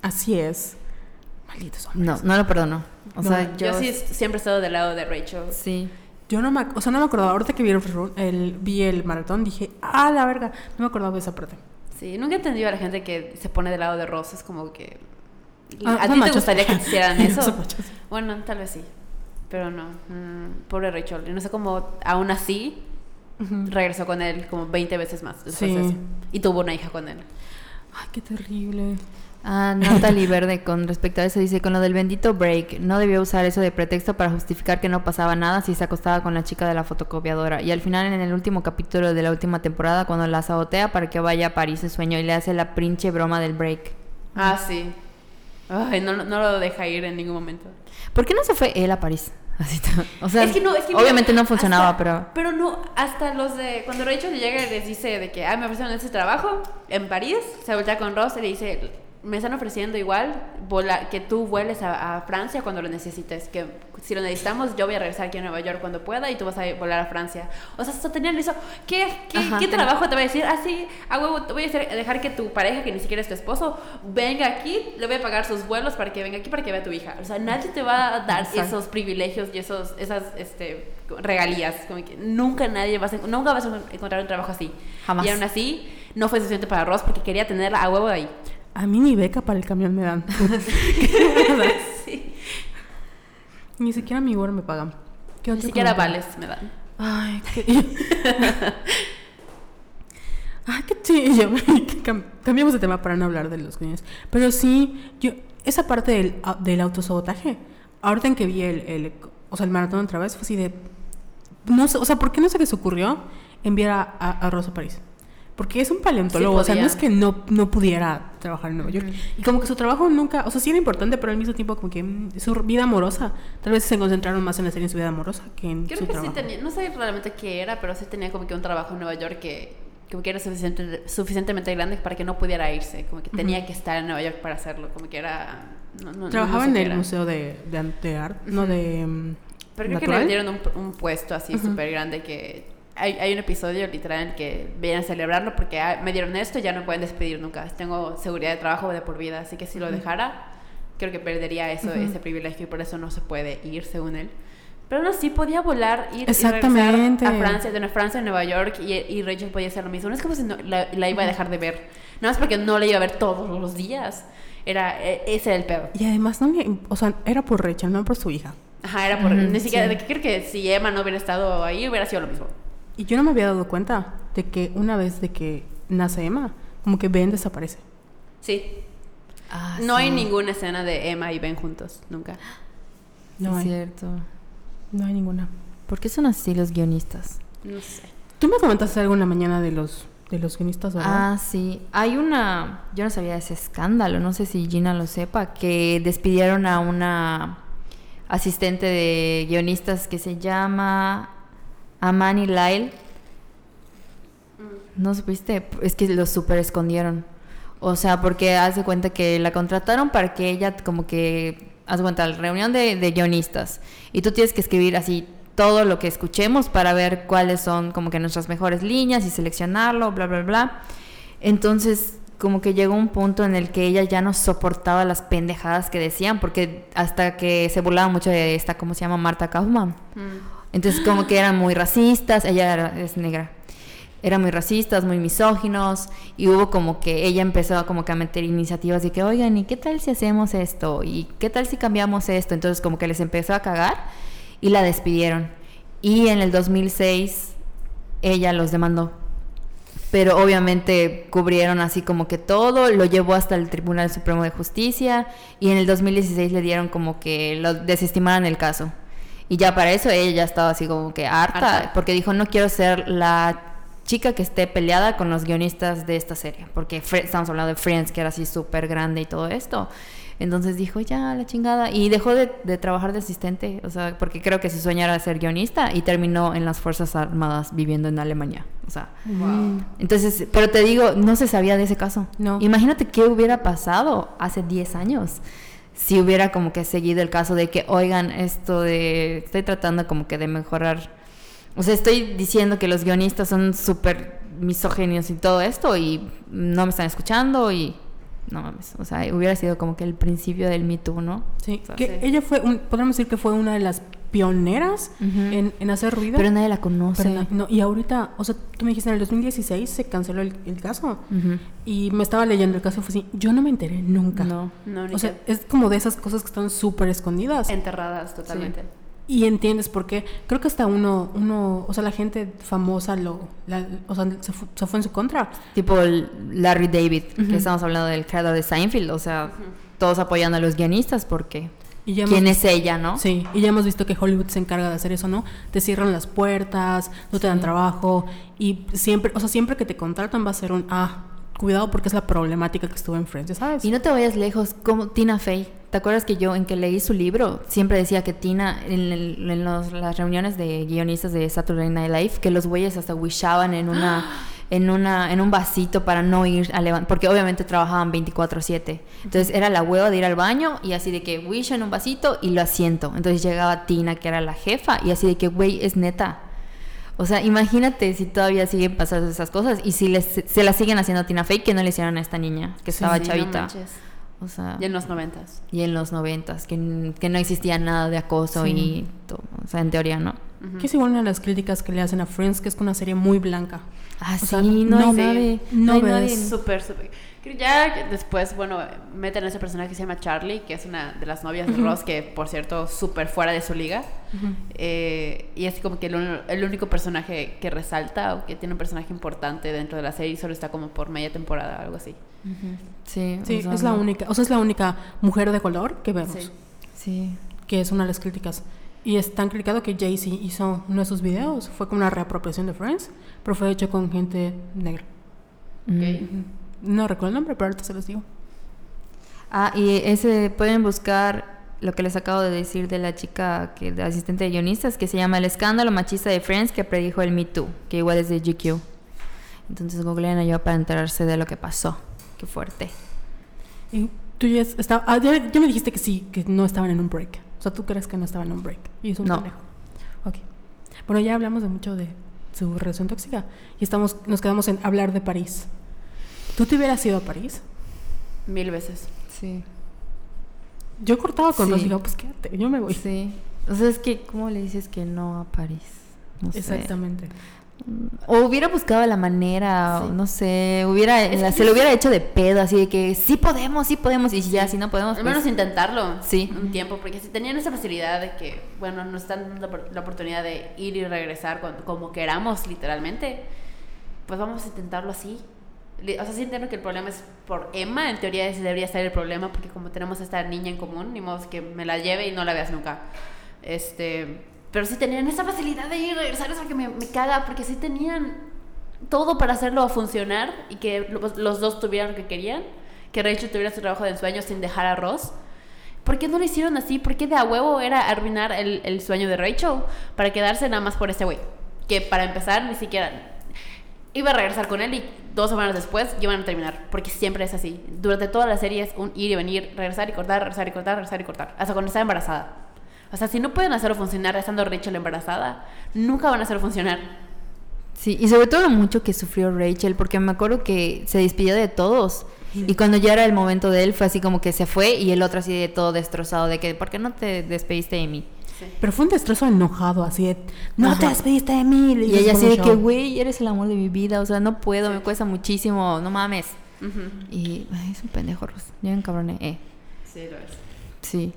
Así es. Malditos hombres. No, no lo perdono. O sea, yo... sí siempre he estado del lado de Rachel. Sí. Yo no me, o sea, no me acordaba. Ahorita que vi el, vi el maratón, dije, ah, la verga. No me acordaba de esa parte. Sí, nunca he entendido a la gente que se pone del lado de Ross. Es como que. Ah, ¿A ti te gustaría que hicieran eso? bueno, tal vez sí. Pero no. Mm, pobre Rachel. Y no sé cómo, aún así, regresó con él como 20 veces más después de eso. Y tuvo una hija con él. Ay, qué terrible. Ah, Natalie Verde, con respecto a eso, dice, con lo del bendito break, no debió usar eso de pretexto para justificar que no pasaba nada si se acostaba con la chica de la fotocopiadora. Y al final, en el último capítulo de la última temporada, cuando la sabotea para que vaya a París de sueño y le hace la prinche broma del break. Ah, sí. Ay, no, no lo deja ir en ningún momento. ¿Por qué no se fue él a París? Así o sea, es que no, es que obviamente no, funcionaba, pero... Pero no, hasta los de... Cuando Rachel llega y les dice de que, ah, me ofrecieron ese trabajo en París, se voltea con Ross y le dice, me están ofreciendo igual que tú vueles a, Francia cuando lo necesites. Que si lo necesitamos, yo voy a regresar aquí a Nueva York cuando pueda y tú vas a volar a Francia. O sea, hasta tenían eso. ¿Qué, qué, trabajo te va a decir? Ah, sí, a huevo, voy a dejar que tu pareja, que ni siquiera es tu esposo, venga aquí, le voy a pagar sus vuelos para que venga aquí para que vea a tu hija. O sea, nadie te va a dar esos privilegios y esos, esas este, regalías. Como que nunca nadie vas a, nunca vas a encontrar un trabajo así. Jamás. Y aún así, no fue suficiente para Ross porque quería tenerla a huevo de ahí. A mí ni beca para el camión me dan. Ni siquiera mi Uber me pagan. ni siquiera vales me dan. Ay, qué... Ay, qué chido. Cambiamos de tema para no hablar de los coños. Pero sí, yo... Esa parte del, del autosabotaje, ahorita en que vi el, el, o sea, el maratón otra vez, fue así de... No sé, o sea, ¿por qué no se les ocurrió enviar a, a Rosa París? Porque es un paleontólogo, o sea, no es que no, no pudiera trabajar en Nueva York. Y como que su trabajo nunca, o sea, sí era importante, pero al mismo tiempo como que mm, su vida amorosa, tal vez se concentraron más en la serie en su vida amorosa que en Creo su que trabajo. sí tenía, no sé realmente qué era, pero sí tenía como que un trabajo en Nueva York que como que era suficiente, suficientemente grande para que no pudiera irse, como que tenía que estar en Nueva York para hacerlo, como que era... Trabajaba en el Museo de, de, Arte, no de... Mm, pero creo que le dieron un, un puesto así súper grande que hay, hay, un episodio literal en el que vienen a celebrarlo porque ah, me dieron esto y ya no pueden despedir nunca. Tengo seguridad de trabajo de por vida, así que si lo dejara, creo que perdería eso, ese privilegio y por eso no se puede ir, según él. Pero no, sí podía volar, ir Exactamente. y a Francia, de Francia a Nueva York y, y, Rachel podía hacer lo mismo. No es como si no, la, la, iba a dejar de ver. Nada más porque no la iba a ver todos los días. Era, e, ese era el peor. Y además, no, o sea, era por Rachel, no por su hija. Ajá, era por... ni siquiera, sí. creo que si Emma no hubiera estado ahí, hubiera sido lo mismo. Y yo no me había dado cuenta de que una vez de que nace Emma, como que Ben desaparece. Sí. Ah, no sí. hay ninguna escena de Emma y Ben juntos, nunca. No es hay. cierto. No hay ninguna. ¿Por qué son así los guionistas? No sé. Tú me comentaste algo en la mañana de los de los guionistas, ¿verdad? Ah, sí. Hay una, yo no sabía de ese escándalo, no sé si Gina lo sepa, que despidieron a una asistente de guionistas que se llama Amani Lyle. ¿No supiste? Es que lo super escondieron. O sea, porque hace cuenta que la contrataron para que ella como que, haz cuenta, la reunión de, de guionistas. Y tú tienes que escribir así todo lo que escuchemos para ver cuáles son como que nuestras mejores líneas y seleccionarlo, bla, bla, bla. Entonces, como que llegó un punto en el que ella ya no soportaba las pendejadas que decían, porque hasta que se burlaba mucho de esta, ¿cómo se llama? Marta Kaufman. Mm. Entonces, como que eran muy racistas, ella era, es negra. Eran muy racistas, muy misóginos, y hubo como que ella empezó como que a meter iniciativas de que, oigan, ¿y qué tal si hacemos esto? ¿Y qué tal si cambiamos esto? Entonces, como que les empezó a cagar y la despidieron. Y en el 2006 ella los demandó. Pero obviamente cubrieron así como que todo, lo llevó hasta el Tribunal Supremo de Justicia y en el 2016 le dieron como que lo desestimaran el caso. Y ya para eso ella ya estaba así como que harta, harta. porque dijo, no quiero ser la chica que esté peleada con los guionistas de esta serie, porque estamos hablando de Friends, que era así súper grande y todo esto. Entonces dijo, ya, la chingada. Y dejó de, de, trabajar de asistente, o sea, porque creo que su sueño era ser guionista y terminó en las Fuerzas Armadas viviendo en Alemania. O sea, Wow. entonces, pero te digo, no se sabía de ese caso. No. Imagínate qué hubiera pasado hace 10 años si hubiera como que seguido el caso de que, oigan, esto de, estoy tratando como que de mejorar, o sea, estoy diciendo que los guionistas son súper misógenos y todo esto y no me están escuchando y no mames, o sea, hubiera sido como que el principio del Me Too, ¿no? Sí, O sea, que sí. ella fue, un, podemos decir que fue una de las pioneras Ujú. en, en hacer ruido. Pero nadie la conoce. Pero no, y ahorita, o sea, tú me dijiste en el 2016 se canceló el, el caso. Ujú. Y me estaba leyendo el caso y fue así, yo no me enteré nunca. No. No, ni O sea, que- es como de esas cosas que están súper escondidas. enterradas totalmente. Y entiendes por qué. Creo que hasta uno, uno o sea, la gente famosa lo, la- o sea, se, fu- se fue en su contra. Tipo el Larry David, Ujú. que estamos hablando del creador de Seinfeld, o sea, todos apoyando a los guionistas porque Y ya quién hemos- es ella, ¿no? Sí, y ya hemos visto que Hollywood se encarga de hacer eso, ¿no? Te cierran las puertas, no te dan trabajo y siempre, o sea, siempre que te contratan va a ser un, ah, cuidado porque es la problemática que estuvo en Friends, ¿sabes? Y no te vayas lejos, como Tina Fey. ¿Te acuerdas que yo, en que leí su libro, siempre decía que Tina, en, el- en los- las reuniones de guionistas de Saturday Night Live, que los güeyes hasta wishaban en una, en una, en un vasito para no ir a levantar, porque obviamente trabajaban 24/7. Entonces era la hueva de ir al baño y así de que wish en un vasito y lo asiento. Entonces llegaba Tina, que era la jefa, y así de que, güey, es neta. O sea, imagínate si todavía siguen pasando esas cosas y si les, se las siguen haciendo a Tina Fey, que no le hicieron a esta niña, que Sí, estaba Sí, chavita. O sea, Y en los noventas. y en los noventas, que, que no existía nada de acoso Sí. y todo, o sea, en teoría no. Ujú. Que es igual una de las críticas que le hacen a Friends, que es una serie muy blanca. Ah, O sí, sea, no, no hay no no hay ves. nadie. Súper, súper. Ya que después, bueno, meten a ese personaje que se llama Charlie, que es una de las novias de Ross, que por cierto, súper fuera de su liga. Eh, y es como que el, único personaje que resalta o que tiene un personaje importante dentro de la serie solo está como por media temporada o algo así. Sí, Sí, o sea, es la no. única, o sea, es la única mujer de color que vemos, Sí. Sí. que es una de las críticas. Y es tan criticado que Jay-Z hizo uno de sus videos, fue como una reapropiación de Friends, pero fue hecho con gente negra. Mm. No recuerdo el nombre, pero ahorita se los digo. Ah, y ese pueden buscar lo que les acabo de decir de la chica que de asistente de guionistas que se llama El escándalo machista de Friends que predijo el Me Too, que igual es de GQ. Entonces googleen allá para enterarse de lo que pasó. Qué fuerte. Y tú ya, es- estaba, ah, ya, ya me dijiste que sí, que no estaban en un break. O sea, tú crees que no estaban en un break. Y es un No. pendejo. Ok. Bueno, ya hablamos de mucho de su relación tóxica. Y estamos, nos quedamos en hablar de París. ¿Tú te hubieras ido a París? Mil veces. Sí. Yo cortaba con Sí. Ross y digo, pues quédate, yo me voy. Sí. O sea, es que, ¿cómo le dices que no a París? No sé. Exactamente. O hubiera buscado la manera, o no sé, hubiera, la- se lo hubiera hecho de pedo, así de que sí podemos, sí podemos, y ya, si no podemos, Al pues, menos intentarlo Sí. un tiempo, porque si tenían esa facilidad de que, bueno, nos están dando la la oportunidad de ir y regresar cuando- como queramos, literalmente, pues vamos a intentarlo así. O sea, sí entiendo que el problema es por Emma, en teoría ese debería ser el problema, porque como tenemos esta niña en común, ni modo que me la lleve y no la veas nunca. Este, pero sí tenían esa facilidad de ir y regresar, eso que me, me caga, porque sí tenían todo para hacerlo funcionar y que los, los dos tuvieran lo que querían, que Rachel tuviera su trabajo de ensueño sin dejar a Ross. ¿Por qué no lo hicieron así? ¿Por qué de a huevo era arruinar el, el sueño de Rachel para quedarse nada más por ese güey? Que para empezar ni siquiera iba a regresar con él y dos semanas después iban a terminar, porque siempre es así. Durante toda la serie es un ir y venir, regresar y cortar, regresar y cortar, regresar y cortar, hasta cuando está embarazada. O sea, si no pueden hacerlo funcionar estando Rachel embarazada, nunca van a hacerlo funcionar. Sí, y sobre todo lo mucho que sufrió Rachel, porque me acuerdo que se despidió de todos. Y cuando ya era el momento de él, fue así como que se fue y el otro así de todo destrozado, de que, ¿por qué no te despediste de mí? Pero fue un destrozo enojado, así de, no te despediste de mí. Y ella así de que, güey, eres el amor de mi vida, o sea, no puedo, me cuesta muchísimo, no mames. Y ay, es un pendejo, Ross. Ya me cabroné, eh. Sí, lo es. Sí.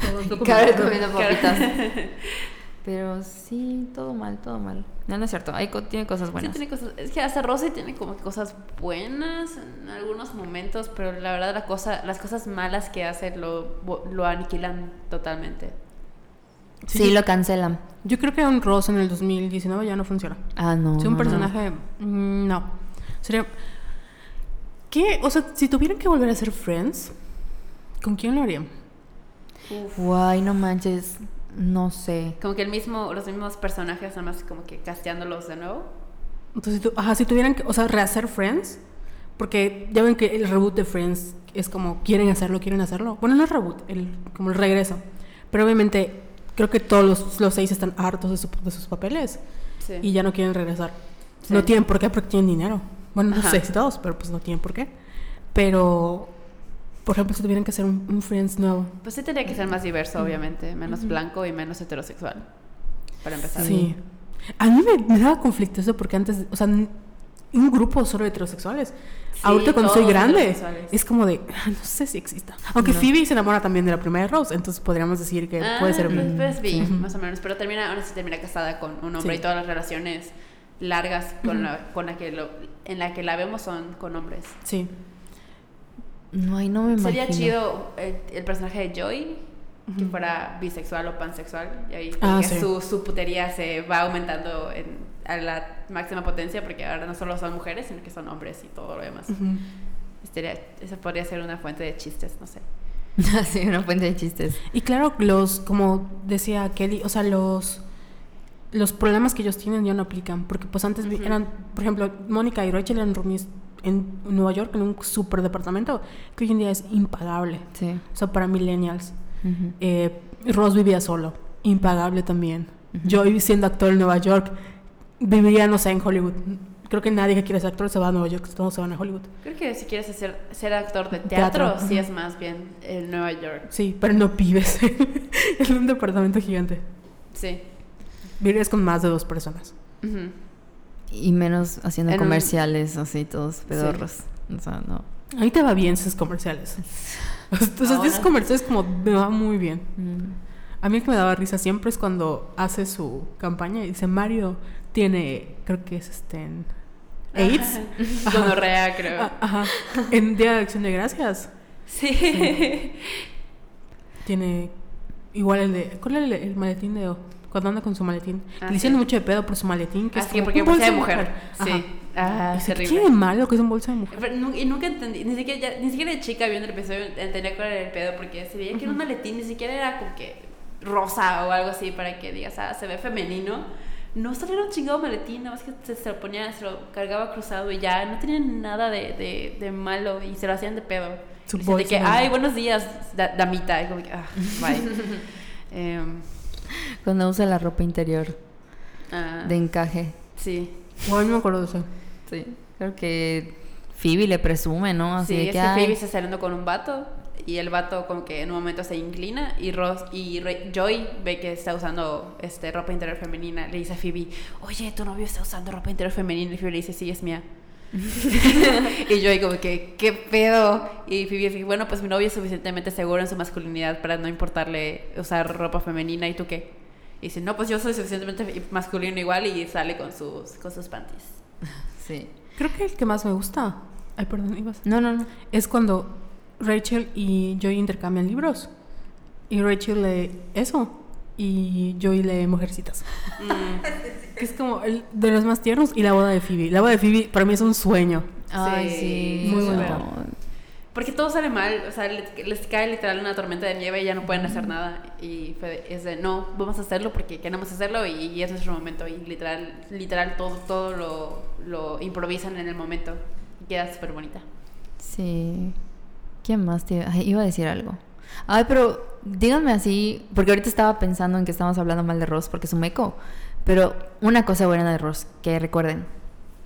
Comiendo papitas. Pero sí, todo mal, todo mal. No, no es cierto, hay, co- tiene cosas Sí, buenas. tiene cosas. Es que hasta Rosy tiene como cosas buenas en algunos momentos, pero la verdad la cosa, las cosas malas que hace lo, lo aniquilan totalmente. Sí, lo cancelan. Yo creo que un Ross en el 2019 ya no funciona. Ah, no. Si un personaje. mm, No. Sería. ¿Qué? O sea, si tuvieran que volver a ser Friends, ¿con quién lo harían? Guay, no manches. No sé. Como que el mismo, los mismos personajes, nada más como que casteándolos de nuevo. Entonces, si, tu- ajá, si tuvieran que. O sea, rehacer Friends. Porque ya ven que el reboot de Friends es como quieren hacerlo, quieren hacerlo. Bueno, no es reboot, el, como el regreso. Pero obviamente creo que todos los, los seis están hartos de, su- de sus papeles Sí. y ya no quieren regresar. Sí. No tienen por qué porque tienen dinero. Bueno, no Ajá. sé si todos, pero pues no tienen por qué. Pero, por ejemplo, si tuvieran que hacer un, un Friends nuevo. Pues sí tendría que ser más diverso, obviamente, menos blanco y menos heterosexual. Para empezar. Sí. A mí me, me daba conflicto eso porque antes, o sea, un grupo solo de heterosexuales. Sí, Ahorita cuando soy grande, es como de, "Ah, no sé si exista. Aunque No. Phoebe se enamora también de la primera Rose, entonces podríamos decir que Ah, puede ser... Pues, pues vi, Ujú. más o menos. Pero termina, ahora sí termina casada con un hombre Sí. y todas las relaciones largas con, la, con la que lo, en la que la vemos son con hombres. Sí. No, ay, no me imagino. Sería chido el, el personaje de Joy que fuera bisexual o pansexual y ahí Ah, sí. su, su putería se va aumentando en, a la máxima potencia porque ahora no solo son mujeres sino que son hombres y todo lo demás. Ujú. Estaría- esa podría ser una fuente de chistes, no sé. sí, una fuente de chistes. Y claro, los, como decía Kelly, o sea, los los problemas que ellos tienen ya no aplican, porque pues antes vi- Ujú. eran, por ejemplo, Mónica y Rachel eran roomies en Nueva York en un super departamento que hoy en día es impagable, Sí. o sea, para millennials. Eh, Ross vivía solo, impagable también. Yo siendo actor en Nueva York, viviría, no sé, en Hollywood. Creo que nadie que quiere ser actor se va a Nueva York, todos se van a Hollywood. Creo que si quieres hacer, ser actor de teatro, Teatro, sí es más bien el Nueva York. Sí, pero no vives en un departamento gigante. Sí. Vivirías con más de dos personas. Y menos haciendo En un- comerciales así todos pedorros. O sea, no. A mí te va bien esos comerciales. Sea, Ahora. esos comerciales como me va muy bien. Mm. A mí el que me daba risa siempre es cuando hace su campaña y dice Mario tiene, creo que es este en AIDS. Gonorrea, creo. Ah, Ajá. En Día de Acción de Gracias. sí. Tiene igual el de. ¿Cuál es el, el maletín de cuando anda con su maletín? Ah, Le hicieron sí. mucho de pedo por su maletín. Que es Así como porque un bolsa de bolso mujer. Sí. Ah, Y dice, terrible. ¿Qué de malo que es un bolso de mujer? Pero y nunca entendí, ni siquiera, ya- ni siquiera de chica viendo el episodio entendía cuál era el pedo, porque se veía que era un maletín, ni siquiera era como que rosa o algo así para que digas, ah, se ve femenino. No solo era un chingado maletín, nada más que se, se lo ponía, se lo cargaba cruzado y ya, no tenía nada de, de, de malo y se lo hacían de pedo. Su Y de que, ay, buenos días, da- damita, y como que, ah, bye. Em, Cuando usa la ropa interior ah, de encaje. sí. Bueno, no me acuerdo de eso. Sí. Creo que Phoebe le presume, ¿no? Así Sí, es que. Phoebe está saliendo con un vato y el vato como que en un momento se inclina y Ross y Joy ve que está usando este ropa interior femenina le dice a Phoebe oye tu novio está usando ropa interior femenina y Phoebe le dice sí es mía y Joy como que qué pedo y Phoebe dice bueno pues mi novio es suficientemente seguro en su masculinidad para no importarle usar ropa femenina y tú qué y dice no pues yo soy suficientemente masculino igual y sale con sus con sus panties sí creo que el que más me gusta ay perdón ibas no no no es cuando Rachel y Joy intercambian libros. Y Rachel lee eso. Y Joy lee Mujercitas. Mm. que es como el de los más tiernos. Y la boda de Phoebe. La boda de Phoebe para mí es un sueño. Ay, sí. Muy bueno. Porque todo sale mal, o sea, les, cae literal una tormenta de nieve y ya no pueden hacer nada. Y es de, no, vamos a hacerlo porque queremos hacerlo y, y es nuestro momento. Y literal, literal todo, todo lo, lo improvisan en el momento. Y queda súper bonita. Sí. ¿Quién más te iba a decir algo? Ay, pero díganme así, porque ahorita estaba pensando en que estamos hablando mal de Ross porque es un meco. Pero una cosa buena de Ross, que recuerden.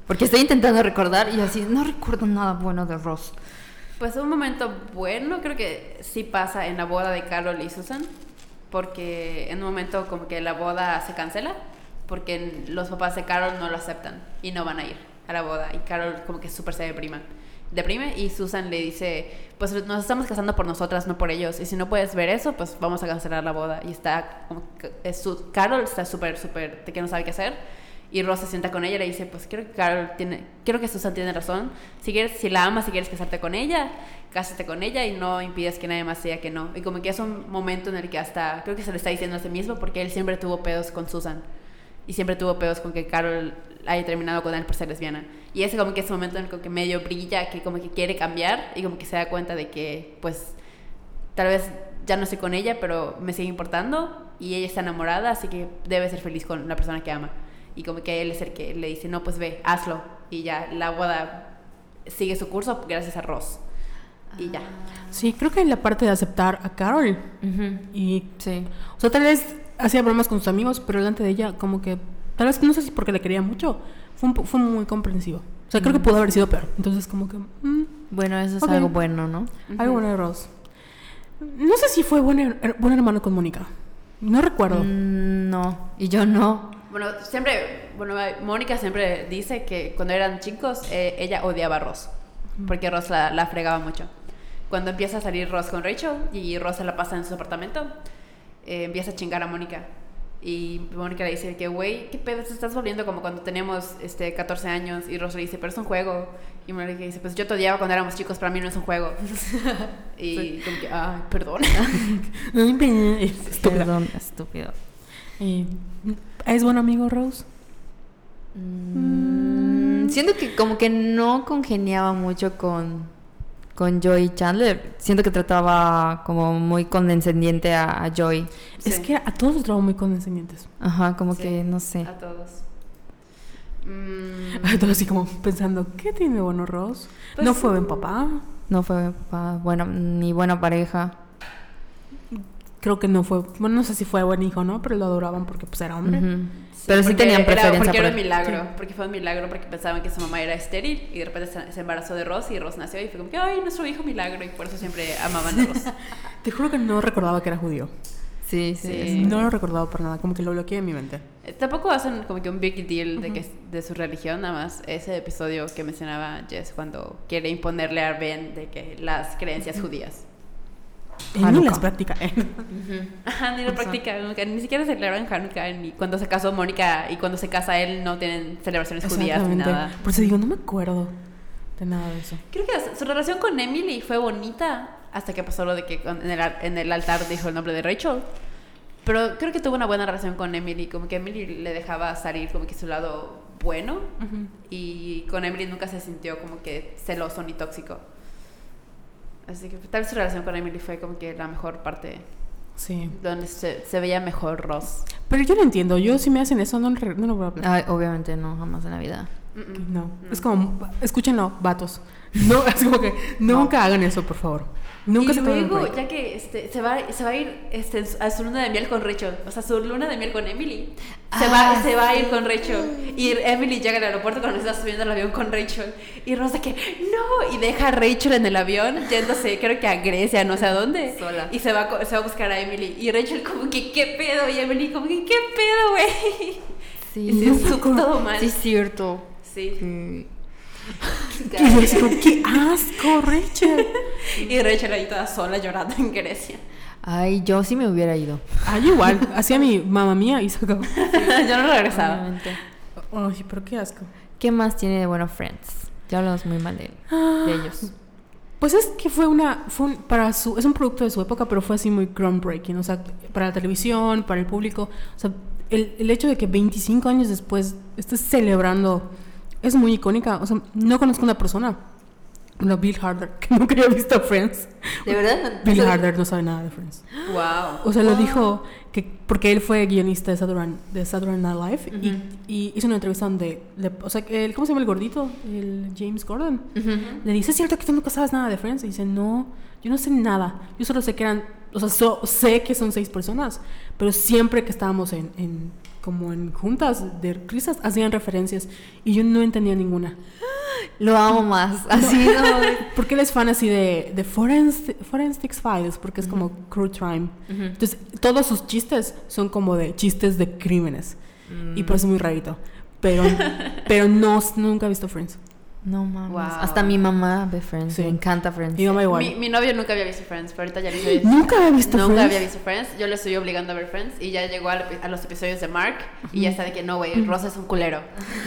Porque estoy intentando recordar y así, no recuerdo nada bueno de Ross. Pues un momento bueno, creo que sí pasa en la boda de Carol y Susan. Porque en un momento como que la boda se cancela. Porque los papás de Carol no lo aceptan y no van a ir a la boda. Y Carol como que súper se deprima deprime y Susan le dice, pues nos estamos casando por nosotras, no por ellos. Y si no puedes ver eso, pues vamos a cancelar la boda. Y está como su, Carol está súper, súper, que no sabe qué hacer. Y Ross se sienta con ella y le dice, pues creo que Carol tiene, creo que Susan tiene razón. Si quieres, si la amas, si quieres casarte con ella, cásate con ella y no impides que nadie más diga que no. Y como que es un momento en el que hasta, creo que se le está diciendo a sí mismo porque él siempre tuvo pedos con Susan. Y siempre tuvo pedos con que Carol haya terminado con él por ser lesbiana. Y ese como que es momento en el que medio brilla, que como que quiere cambiar y como que se da cuenta de que pues tal vez ya no estoy con ella, pero me sigue importando y ella está enamorada, así que debe ser feliz con la persona que ama. Y como que él es el que le dice, no, pues ve, hazlo. Y ya la boda sigue su curso gracias a Ross. Y ya. Sí, creo que en la parte de aceptar a Carol. Y, sí. O sea, tal vez hacía bromas con sus amigos, pero delante de ella como que Tal vez, no sé si porque le quería mucho, fue, fue muy comprensivo. O sea, creo que pudo haber sido peor. Entonces, como que... Mm, bueno, eso es algo bueno, ¿no? Algo bueno de Ross. No sé si fue buen, buen hermano con Mónica. No recuerdo. Mm, no, y yo no. Bueno, siempre, bueno, Mónica siempre dice que cuando eran chicos eh, ella odiaba a Ross, porque Ross la, la, fregaba mucho. Cuando empieza a salir Ross con Rachel y Ross se la pasa en su apartamento, eh, empieza a chingar a Mónica y Mónica le dice que, güey, ¿qué pedo? Te estás volviendo como cuando teníamos este, 14 años. Y Ross le dice, pero es un juego. Y Mónica dice, pues yo te odiaba cuando éramos chicos, para mí no es un juego. y como que, ay, perdón. perdón, estúpido. ¿Es buen amigo Rose? Mm, siento que como que no congeniaba mucho con con Joy Chandler. Siento que trataba como muy condescendiente a, Joy. Es que a todos los trataba muy condescendientes. Ajá, como que no sé. A todos. Mm. A todos así como pensando, ¿qué tiene bueno Ross? Pues no fue buen papá. No fue papá, bueno, ni buena pareja. Creo que no fue, bueno, no sé si fue buen hijo, ¿no? Pero lo adoraban porque pues era hombre. Pero sí tenían preferencia. porque era un milagro, porque fue un milagro, porque pensaban que su mamá era estéril y de repente se embarazó de Ross y Ross nació y fue como que, ay, nuestro hijo milagro y por eso siempre amaban a Ross. Te juro que no recordaba que era judío. Sí, sí. No lo recordaba por nada, como que lo bloqueé en mi mente. Eh, tampoco hacen como que un big deal de, que, de su religión, nada más ese episodio que mencionaba Jess cuando quiere imponerle a Ben de que las creencias judías. Y ni las practica. Ajá, ni las practica. Ni siquiera celebran Hanukkah. Ni cuando se casó Mónica y cuando se casa él no tienen celebraciones judías ni nada. Por eso digo, no me acuerdo de nada de eso. Creo que su relación con Emily fue bonita hasta que pasó lo de que en el, en el altar dijo el nombre de Rachel. Pero creo que tuvo una buena relación con Emily. Como que Emily le dejaba salir como que su lado bueno. Y con Emily nunca se sintió como que celoso ni tóxico. Así que tal vez su relación con Emily fue como que la mejor parte. Sí. Donde se, se veía mejor Ross. Pero yo no entiendo. Yo si me hacen eso, no, no lo voy a hablar. obviamente no, jamás en la vida. no. Es como, escúchenlo, vatos. No, es como que nunca hagan eso, por favor. Nunca y se luego, ya que este, se, va, se va a ir este, a su luna de miel con Rachel, o sea, su luna de miel con Emily, se, va, se va a ir con Rachel. Y Emily llega al aeropuerto cuando está subiendo al avión con Rachel. Y Rosa que, no, y deja a Rachel en el avión, yéndose, creo que a Grecia, no sé a dónde. Sola. Y se va, a- se va a buscar a Emily. Y Rachel como que, ¿qué pedo? Y Emily como que, ¿qué pedo, güey? Sí, Y sí, es todo mal. Sí, cierto. Sí. Sí. Y yo así como, qué asco, Rachel. Y Rachel ahí toda sola llorando en Grecia. Ay, yo sí me hubiera ido. Ah, yo igual. Hacía mi mamá mía y se acabó. Yo no regresaba. Obviamente. Ay, pero qué asco. ¿Qué más tiene de bueno Friends? Ya hablamos muy mal de, de ellos. Pues es que fue una, fue un- para su, es un producto de su época, pero fue así muy groundbreaking, o sea, para la televisión, para el público, o sea, el, el hecho de que 25 años después estés celebrando es muy icónica, o sea, no conozco una persona, no, Bill Harder, que nunca había visto Friends. ¿De verdad? Bill Harder no sabe nada de Friends. Wow. O sea, lo dijo que porque él fue guionista de Saturday, de Saturday Night Live y, y hizo una entrevista donde, le- o sea, el, ¿cómo se llama el gordito? El James Gordon. Le dice, ¿es cierto que tú nunca sabes nada de Friends? Y dice, no, yo no sé nada. Yo solo sé que eran, o sea, so- sé que son seis personas, pero siempre que estábamos en, en- como en juntas de risas, hacían referencias y yo no entendía ninguna. Lo amo más. Así no. Porque él es fan así de, de Forensic, Forensics Files, porque es como True Crime. Entonces, todos sus chistes son como de chistes de crímenes. Y por eso es muy rarito. Pero, pero no, nunca he visto Friends. No mames. Wow. Hasta mi mamá ve Friends. Sí. Me encanta Friends. Mi mamá igual. Mi, mi novio nunca había visto Friends, pero ahorita ya. Nunca había visto Nunca Friends. había visto Friends. Yo le estoy obligando a ver Friends y ya llegó a, los episodios de Mark y ya está de que no, güey, Rosa es un culero.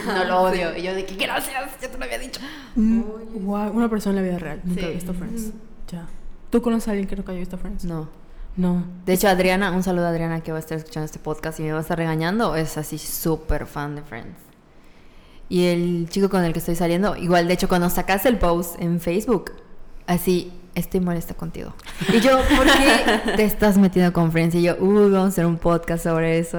No lo odio. Y yo de que gracias, ya te lo había dicho. Mm, guau, una persona en la vida real. Nunca Sí. he visto Friends. Ya. ¿Tú conoces a alguien que nunca haya visto Friends? No. No. De hecho, Adriana, un saludo a Adriana que va a estar escuchando este podcast y me va a estar regañando. Es así súper fan de Friends. Y el chico con el que estoy saliendo, igual, de hecho, cuando sacaste el post en Facebook, así, estoy molesta contigo. Y yo, ¿por qué te estás metiendo con Friends? Y yo, uy, vamos a hacer un podcast sobre eso.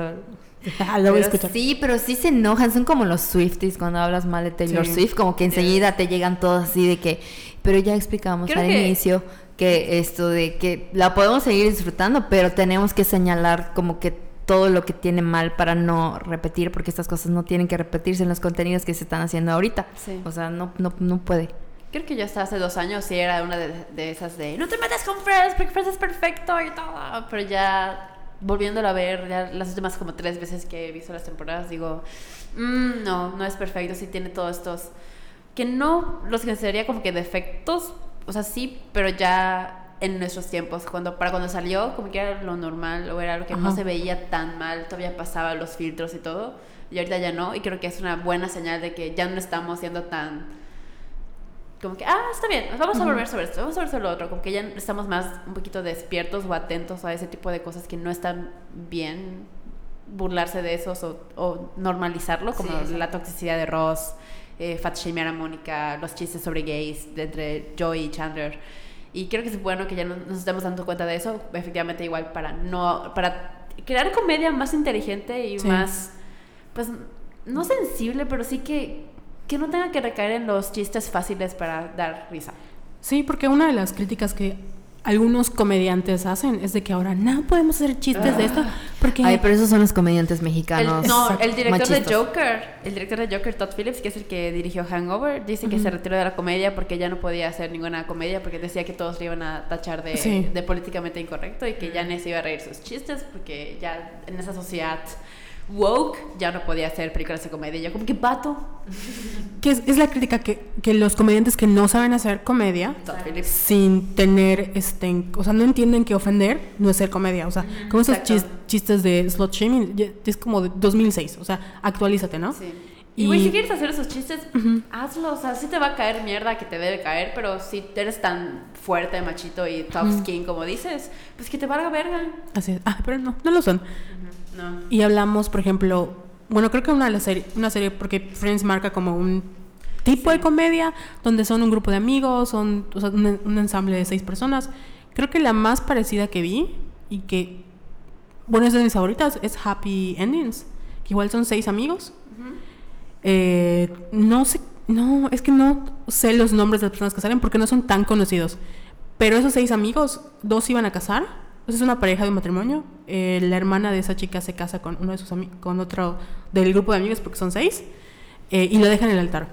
Ah, lo voy a Pero escuchar. sí, pero sí se enojan, son como los Swifties cuando hablas mal de Taylor Sí. Swift, como que enseguida te llegan todos así de que, pero ya explicamos Creo al que- inicio que esto de que la podemos seguir disfrutando, pero tenemos que señalar como que todo lo que tiene mal para no repetir, porque estas cosas no tienen que repetirse en los contenidos que se están haciendo ahorita. Sí. O sea, no, no, no puede. Creo que yo hasta hace dos años sí era una de, de esas de no te metas con Friends porque Friends es perfecto y todo. Pero ya volviéndolo a ver, ya las últimas como tres veces que he visto las temporadas, digo, "Mm, no, no es perfecto, sí tiene todos estos que no los consideraría como que defectos, o sea, sí, pero ya en nuestros tiempos, cuando para cuando salió, como que era lo normal o era lo que no Ajá. se veía tan mal, todavía pasaba los filtros y todo, y ahorita ya no, y creo que es una buena señal de que ya no estamos siendo tan como que, ah, está bien, vamos a volver sobre esto, vamos a ver sobre lo otro, como que ya estamos más un poquito despiertos o atentos a ese tipo de cosas que no están bien burlarse de esos o, o normalizarlo, como Sí, la toxicidad de Ross, eh, fat shamear a Mónica, los chistes sobre gays de entre Joey y Chandler. Y creo que es bueno que ya no- nos estemos dando cuenta de eso, efectivamente igual para no para crear comedia más inteligente y Sí. más pues no sensible, pero sí que que no tenga que recaer en los chistes fáciles para dar risa. Sí, porque una de las críticas que algunos comediantes hacen es de que ahora no podemos hacer chistes de esto porque Ay, pero esos son los comediantes El, mexicanos. no, el director de Joker, el director de Joker, Todd Phillips, que es el que dirigió Hangover, dice que se retiró de la comedia porque ya no podía hacer ninguna comedia porque decía que todos le iban a tachar de, Sí. de políticamente incorrecto y que ya no se iba a reír sus chistes porque ya en esa sociedad woke ya no podía hacer películas de comedia. Yo como que vato, que es, es la crítica que, que los comediantes que no saben hacer comedia sin tener este o sea no entienden que ofender no es ser comedia o sea como esos chis- chistes de slot shaming es como de 2006 o sea actualízate no Sí. Y- güey, si quieres hacer esos chistes, hazlo. O sea, sí te va a caer mierda que te debe caer, pero si eres tan fuerte, machito y top skin como dices, pues que te valga verga. así es. ah pero no no lo son No. y hablamos por ejemplo bueno creo que una de las series una serie porque Friends marca como un tipo de comedia donde son un grupo de amigos son o sea, un, un ensamble de seis personas creo que la más parecida que vi y que bueno es de mis favoritas es Happy Endings que igual son seis amigos Eh, no sé, no, es que no sé los nombres de las personas que salen porque no son tan conocidos. Pero esos seis amigos, dos iban a casar es una pareja de matrimonio. Eh, la hermana de esa chica se casa con uno de sus con otro del grupo de amigos, porque son seis, eh, y lo dejan en el altar.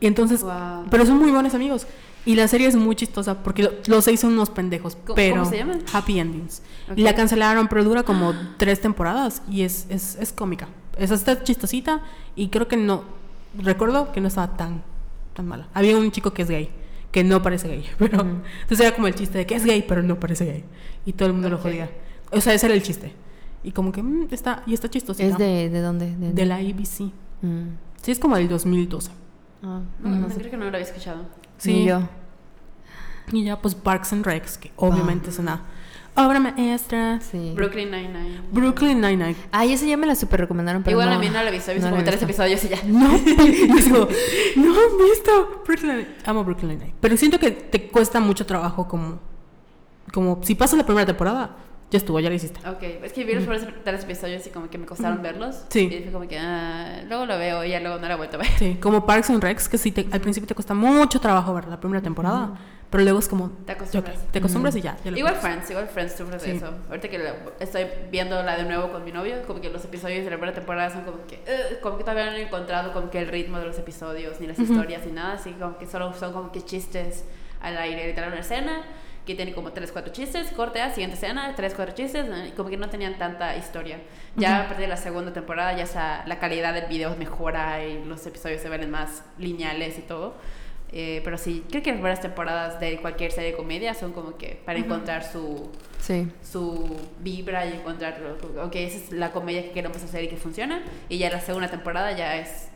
Y entonces, Wow. pero son muy buenos amigos. Y la serie es muy chistosa porque lo- los seis son unos pendejos, ¿Cómo- pero cómo se llaman? happy endings. Y la cancelaron, pero dura como tres temporadas y es, es, es cómica. Esa está chistosita y creo que no, recuerdo que no estaba tan, tan mala. Había un chico que es gay, que no parece gay, pero entonces era como el chiste de que es gay, pero no parece gay. Y todo el mundo lo Ok. jodía. O sea, ese era el chiste. Y como que mm, está, y está chistosita. ¿Es de, de dónde? De, de la ABC. Mm. Sí, es como del 2012. Ah, No, no no, sé. creo que no lo había escuchado. Sí. Ni yo. Y ya, pues Parks and Recs, que obviamente es una obra maestra. Sí. Brooklyn Nine-Nine. Brooklyn Nine-Nine. Ay, eso ya me la super recomendaron, pero Igual no, a mí no lo he visto, he visto no la como tres visto. episodios y ya. No, y digo, no he visto Brooklyn Nine-Nine. Amo Brooklyn Nine-Nine. Pero siento que te cuesta mucho trabajo como, como si pasas la primera temporada, ya estuvo, ya lo hiciste. Ok, es que vi los primeros tres episodios y como que me costaron verlos. Sí. Y fue como que, ah, luego lo veo y ya luego no la he vuelto a ver. Sí, como Parks and Recs, que sí te, al principio te cuesta mucho trabajo ver la primera temporada, pero luego es como... Te acostumbras. ok, te acostumbras y ya. ya Igual. Friends, igual Friends sufre de Sí. eso. Ahorita que la- estoy viéndola de nuevo con mi novio, como que los episodios de la primera temporada son como que, eh, como que todavía no he encontrado como que el ritmo de los episodios, ni las historias, ni nada, así como que solo son como que chistes al aire, literal una escena que tiene como 3, 4 chistes, corte a siguiente escena, 3, 4 chistes, como que no tenían tanta historia. Ya a partir de la segunda temporada ya esa, la calidad del video mejora y los episodios se ven más lineales y todo. Eh, pero sí, creo que las primeras temporadas de cualquier serie de comedia son como que para encontrar su, Sí. su vibra y encontrar, ok, esa es la comedia que queremos hacer y que funciona. Y ya la segunda temporada ya es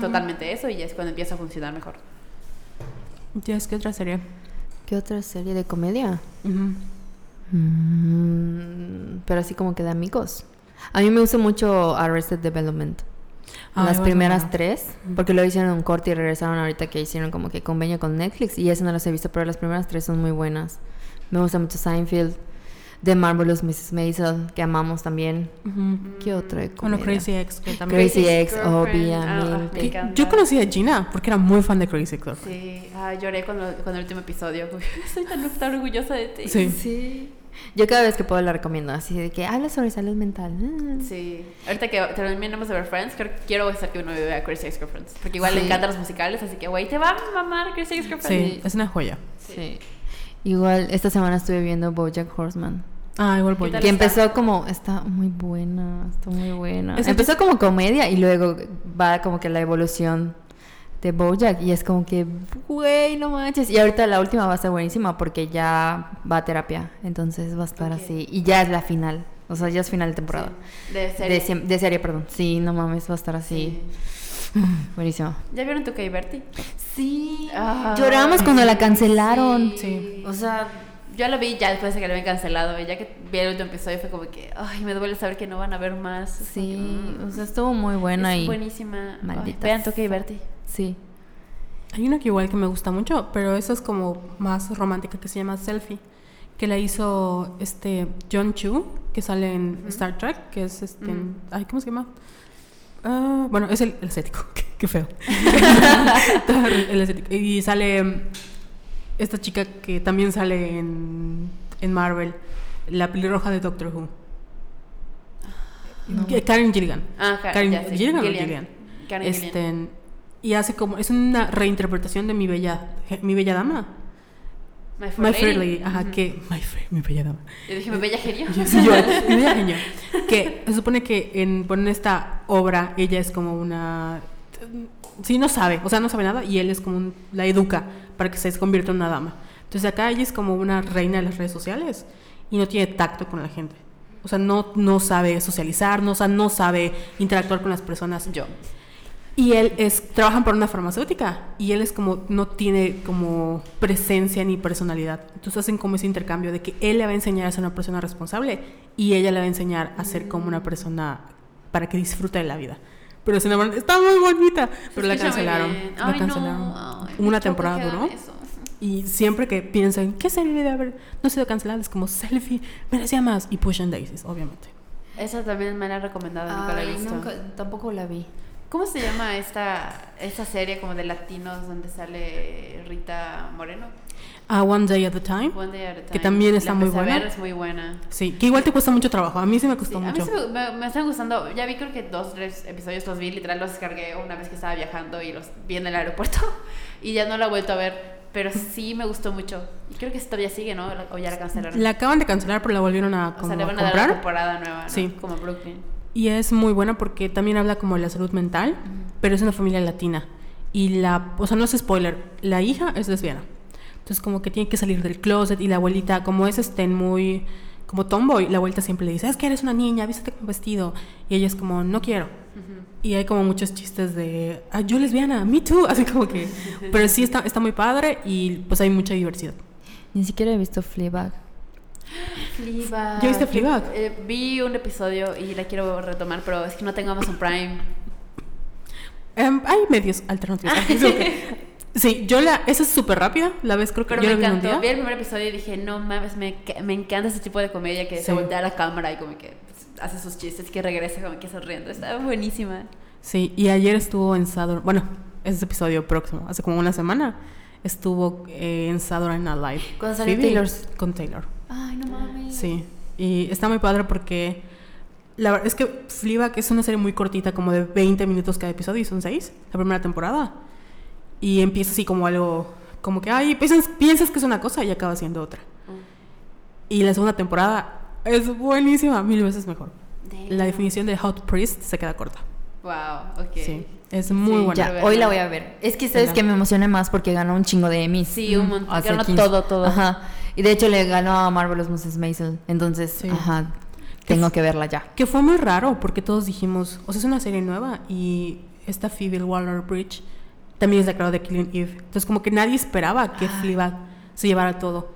totalmente eso y ya es cuando empieza a funcionar mejor. Es que otra serie. ¿Qué otra serie de comedia? Mm, pero así como que de amigos. A mí me gusta mucho Arrested Development. Ah, las primeras tres, porque lo hicieron un corte y regresaron ahorita que hicieron como que convenio con Netflix y eso no las he visto, pero las primeras tres son muy buenas. Me gusta mucho Seinfeld, The Marvelous Mrs. Maisel, que amamos también. Ujú. ¿Qué otra Bueno? Crazy Ex, que también... Crazy Ex, Girlfriend, obviamente. encanta. Yo conocí a Gina porque era muy fan de Crazy Ex. Sí, ah, lloré con, lo- con el último episodio. Estoy tan, tan orgullosa de ti. Sí. Sí. Yo cada vez que puedo la recomiendo, así de que habla sobre salud mental. Mm. Sí. Ahorita que terminemos de ver Friends, creo, quiero hacer que uno vea Crazy Ex-Girlfriends. Porque igual le encantan los musicales, así que, güey, te va a mamar Crazy Ex-Girlfriends. Sí, es una joya. Sí. Igual esta semana estuve viendo BoJack Horseman. Ah, igual voy. ¿Qué tal? Que está? empezó como, está muy buena, está muy buena. Empezó como comedia y luego va como que la evolución de Bojack y es como que, güey, no manches. Y ahorita la última va a estar buenísima porque ya va a terapia, entonces va a estar así. Y ya es la final, o sea, ya es final de temporada. Sí. De serie. De, serie, perdón. Sí, no mames, va a estar así. Buenísimo. ¿Ya vieron tu Bertie? Sí. Ah, Lloramos cuando la cancelaron. Sí. O sea, Yo lo vi ya después de que lo habían cancelado. Ya que vi el último episodio fue como que, ay, me duele saber que no van a ver más. Es sí, como mm, o sea, estuvo muy buena es y buenísima. Ay, Maldita vean tu Bertie. Sí. Hay una que igual que me gusta mucho, pero esa es como más romántica que se llama Selfie, que la hizo este John Chu, que sale en Star Trek, que es este, Ujú. ay, ¿cómo se llama? Ah, bueno, es el, el estético, qué, qué feo. el estético. Y sale mm, esta chica que también sale en, en Marvel, la pelirroja de Doctor Who. Eh, Karen Gilligan. Ah, Ka- Karen ya sé, Gilligan. Gillian. Karen Gillian. Y hace como, es una reinterpretación de mi bella, mi bella dama. My Fair My Lady. Fair Lady, ajá, Ujú. que, my Fair, mi bella dama. Yo dije, ¿me bella genio? Yo, mi bella genio. Que se supone que en, bueno, en esta obra ella es como una, sí, no sabe, o sea, no sabe nada y él es como un- la educa para que se convierta en una dama. Entonces acá ella es como una reina de las redes sociales y no tiene tacto con la gente. O sea, no, no sabe socializar, no, o sea, no sabe interactuar con las personas. Yo. Y él es, trabajan por una farmacéutica y él es como, no tiene como presencia ni personalidad. Entonces hacen como ese intercambio de que él le va a enseñar a ser una persona responsable y ella le va a enseñar a ser como una persona para que disfrute de la vida. Pero sin embargo, está muy bonita. Pero la cancelaron. bien. La Ay, no. cancelaron. Ay, una temporada duró. Y siempre que piensan, ¿qué serie debe haber no sido cancelada? Es como Selfie, merecía más. Y Push and Daisies, obviamente. Esa también me la han recomendado, nunca la he Ay, visto. nunca- tampoco la vi. ¿Cómo se llama esta, esta serie como de latinos donde sale Rita Moreno? A One Day at a Time. One Day at a Time. Que también está La muy a buena. ver, es muy buena. Sí, que igual te cuesta mucho trabajo. A mí sí me Sí, costó a mí mucho. sí me, me- están gustando. Ya vi creo que dos, tres episodios los vi, literal los descargué una vez que estaba viajando y los vi en el aeropuerto y ya no la he vuelto a ver. Pero sí me gustó mucho. Y creo que todavía sigue, ¿no? O ya la cancelaron. La acaban de cancelar, pero la volvieron a, o como sea, le a van a dar una comprar. temporada nueva, ¿no? Sí. Como Brooklyn. Y es muy buena porque también habla como de la salud mental, pero es una familia latina. Y la, o sea, no es spoiler, la hija es lesbiana. Entonces como que tiene que salir del closet y la abuelita, como es estén muy, como tomboy, la abuelita siempre le dice, es que eres una niña, vístete con vestido. Y ella es como, no quiero. Y hay como muchos chistes de, ah, yo lesbiana, me too, así como que, pero sí está, está muy padre y pues hay mucha diversidad. Ni siquiera he visto Fleabag. Fleabag. ¿Ya viste Fleabag? Eh, vi un episodio y la quiero retomar, pero es que no tengo Amazon Prime. Em, hay medios alternativos. Que- sí, yo la, esa es súper rápida, la ves creo que Pero yo me la vi en un encantó. día. Vi el primer episodio y dije, no mames, me, me encanta ese tipo de comedia que Sí. se voltea a la cámara y como que pues, hace sus chistes, que regresa como que sonriendo. Estaba buenísima. Sí, y ayer estuvo en Saturday, bueno, ese episodio próximo, hace como una semana, estuvo eh, en Saturday Night Live. Phoebe Taylor. Con Taylor, Ay, no mames. sí. Y está muy padre porque la verdad es que Fleabag es una serie muy cortita, como de 20 minutos cada episodio, y son 6, la primera temporada. Y empieza así como algo, como que, ay, piensas, piensas que es una cosa y acaba siendo otra. Y la segunda temporada es buenísima, mil veces mejor. La definición de Hot Priest se queda corta. Wow, ok. Sí, es muy Sí, buena. Ya, hoy la voy a ver. Es que sabes Venga. que me emocioné más porque ganó un chingo de Emmys. Sí, un montón. Hace Ganó 15. todo, todo. Ajá. Y de hecho le ganó a Marvelous Mrs. Maisel. Entonces, Sí. ajá, tengo que verla ya. Que fue muy raro porque todos dijimos, o sea, es una serie nueva y esta Phoebe Waller-Bridge también es la creadora de Killing Eve. Entonces como que nadie esperaba que Fleabag se llevara todo.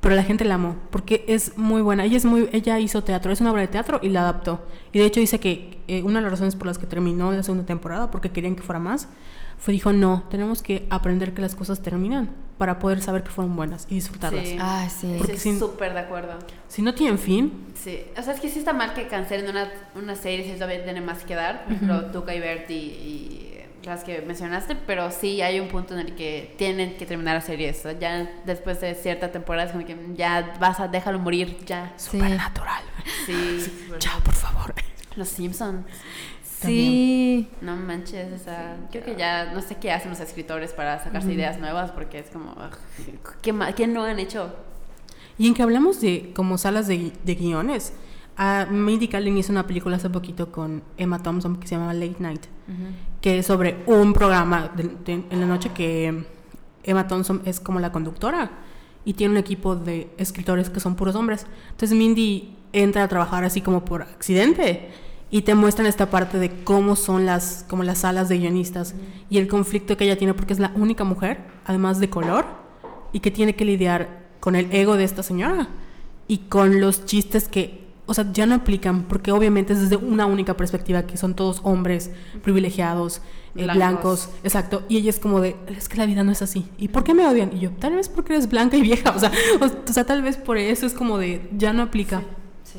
Pero la gente la amó porque es muy buena. Ella es muy ella hizo teatro, es una obra de teatro y la adaptó. Y de hecho dice que eh, una de las razones por las que terminó la segunda temporada porque querían que fuera más fue dijo, "No, tenemos que aprender que las cosas terminan para poder saber que fueron buenas y disfrutarlas." Sí. Ah, sí. Porque Sí, súper de acuerdo. Si no tienen fin, Sí, o sea, es que sí está mal que cancelen una, una serie si todavía tiene más que dar. Por ejemplo, Tuca y Bertie y las que mencionaste, pero sí hay un punto en el que tienen que terminar la serie. O sea, ya después de cierta temporada es como que ya vas a déjalo morir, ya. Sí. supernatural. Sí, Ya, por favor. Los Simpsons. Sí. No manches, o sea, creo que ya no sé qué hacen los escritores para sacarse ideas nuevas porque es como, ugh, ¿qué, no han hecho? Y en que hablamos de como salas de, de guiones, a Mindy Kaling hizo una película hace poquito con Emma Thompson que se llama Late Night, que es sobre un programa de- de- en la noche que Emma Thompson es como la conductora y tiene un equipo de escritores que son puros hombres. Entonces Mindy entra a trabajar así como por accidente y te muestran esta parte de cómo son las como las salas de guionistas y el conflicto que ella tiene porque es la única mujer, además de color, y que tiene que lidiar con el ego de esta señora y con los chistes que, o sea, ya no aplican porque obviamente es desde una única perspectiva que son todos hombres privilegiados, eh, Blancos. blancos. exacto, y ella es como de, es que la vida no es así. ¿Y por qué me odian? Y yo, tal vez porque eres blanca y vieja, o sea, o, o sea, tal vez por eso es como de, ya no aplica.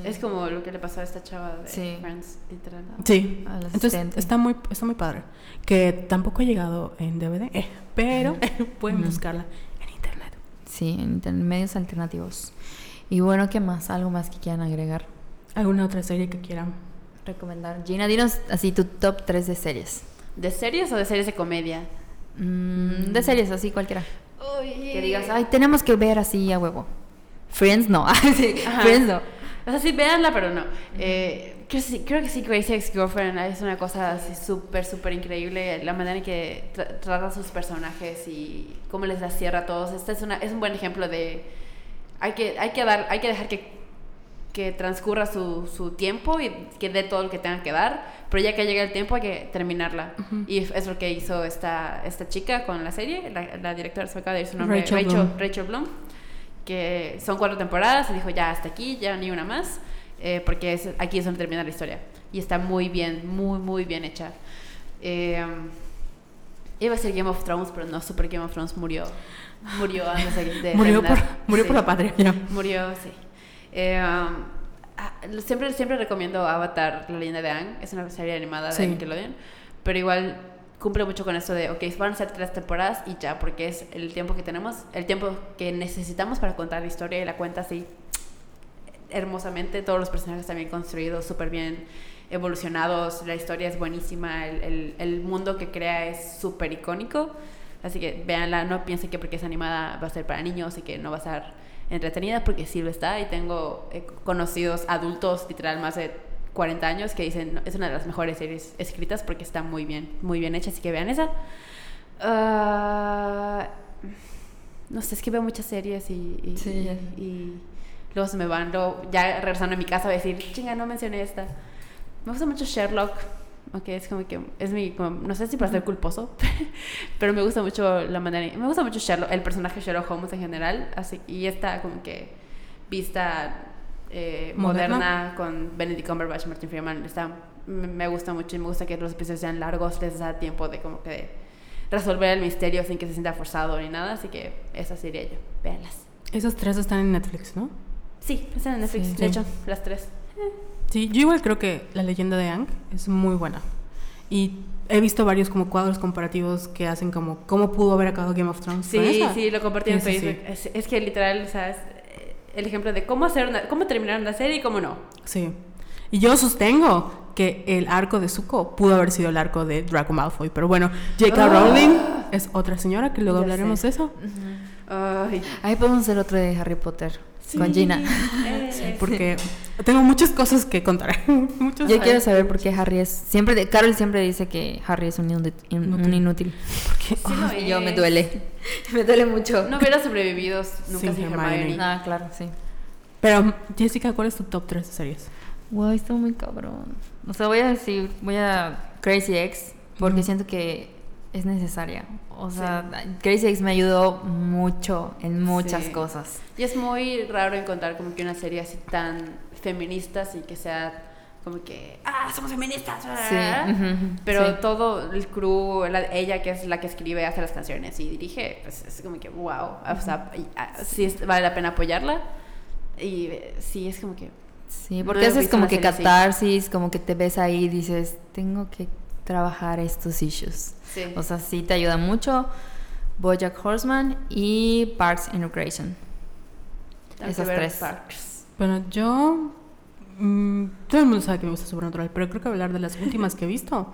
Es como lo que le pasó a esta chava de Sí. Friends, literal. ¿no? Sí. Al Entonces está muy, está muy padre. Que tampoco ha llegado en DVD, eh, pero pueden buscarla en internet. Sí, en inter- medios alternativos. Y bueno, ¿qué más? ¿Algo más que quieran agregar? ¿Alguna otra serie que quieran? Recomendar. Gina, dinos así tu top 3 de series. ¿De series o de series de comedia? Mm, de series, así cualquiera. Que Que digas, ay, tenemos que ver así a huevo. Friends no. Friends no. O sea, sí, véanla, pero no. Eh, creo, creo que sí, Crazy Ex-Girlfriend es una cosa así súper, súper increíble. La manera en que tra- trata a sus personajes y cómo les da cierre a todos. Este es, una, es un buen ejemplo de... Hay que, hay que, dar, hay que dejar que, que transcurra su, su tiempo y que dé todo lo que tenga que dar. Pero ya que llega el tiempo hay que terminarla. Y es lo que hizo esta, esta chica con la serie. La, la directora se me acaba de decir su nombre. Rachel Rachel, Bloom. Rachel Bloom que son cuatro temporadas y dijo ya hasta aquí, ya ni una más, eh, porque es, aquí es donde termina la historia. Y está muy bien, muy, muy bien hecha. Eh, iba a ser Game of Thrones, pero no, Super Game of Thrones murió. Murió antes de, de murió por, murió Sí. por la patria. ya. Murió, sí. Eh, um, siempre, siempre recomiendo Avatar, La leyenda de Aang. Es una serie animada de Sí. Nickelodeon. pero igual cumple mucho con esto de, ok, van a ser tres temporadas y ya, porque es el tiempo que tenemos, el tiempo que necesitamos para contar la historia y la cuenta así hermosamente, todos los personajes también construidos súper bien evolucionados, la historia es buenísima, el, el, el mundo que crea es súper icónico, así que véanla, no piensen que porque es animada va a ser para niños y que no va a ser entretenida, porque sí lo está, y tengo eh, conocidos adultos, literal, más de 40 años que dicen es una de las mejores series escritas porque está muy bien, muy bien hecha, así que vean esa. Uh, no sé, es que veo muchas series y, y, Sí. y, y luego se me van, luego ya regresando a mi casa voy a decir, chinga, no mencioné esta. Me gusta mucho Sherlock, aunque es como que es mi, como- no sé si para ser culposo, pero me gusta mucho la manera, me gusta mucho Sherlock, el personaje Sherlock Holmes en general, así, y esta como que vista eh, Moderna. moderna. con Benedict Cumberbatch, Martin Freeman, está, me, gusta mucho y me gusta que los episodios sean largos, les da tiempo de como que de resolver el misterio sin que se sienta forzado ni nada, así que esa sería yo, véanlas. Esas tres están en Netflix, ¿no? Sí, están en Netflix, Sí. de Sí. hecho, las tres. Sí, yo igual creo que la leyenda de Ang es muy buena. Y he visto varios como cuadros comparativos que hacen como cómo pudo haber acabado Game of Thrones. Sí, sí, lo compartí en Ese sí. Facebook. Es, es que literal, o sea, eh, el ejemplo de cómo hacer una, cómo terminar una serie y cómo no. Sí. Y yo sostengo que el arco de Zuko pudo haber sido el arco de Draco Malfoy. Pero bueno, J.K. Ah. Rowling es otra señora que luego Ya hablaremos sé. de eso. Ay, Ahí podemos hacer otro de Harry Potter con Gina. eh, Porque tengo muchas cosas que contar. Muchos Yo quiero saber por qué Harry es. Siempre, de- Carol siempre dice que Harry es un inútil. un Inútil. inútil. Sí yo me duele. me duele mucho. No hubiera sobrevivido nunca Sin sin Hermione. Hermione. Ah, claro, sí. Pero, Jessica, ¿cuál es tu top 3 de series? Wow, está muy cabrón. O sea, voy a decir, voy a Crazy Ex porque siento que es necesaria. O sea, Crazy Ex me ayudó mucho en muchas Sí. cosas. Y es muy raro encontrar como que una serie así tan feminista y que sea como que, ah, somos feministas. Sí. ah". ujú, Pero todo el crew, la- ella que es la que escribe, hace las canciones y dirige, pues es como que, wow, o sea, y, ah, sí es- vale la pena apoyarla. Y eh, sí, es como que... Sí, porque como que así. catarsis, como que te ves ahí y dices, tengo que trabajar estos issues. Sí. O sea, sí te ayuda mucho. Bojack Horseman y Parks and Recreation. Tengo esas tres. Parks. Bueno, yo. mm, todo el mundo sabe que me gusta Supernatural, pero creo que hablar de las últimas que he visto,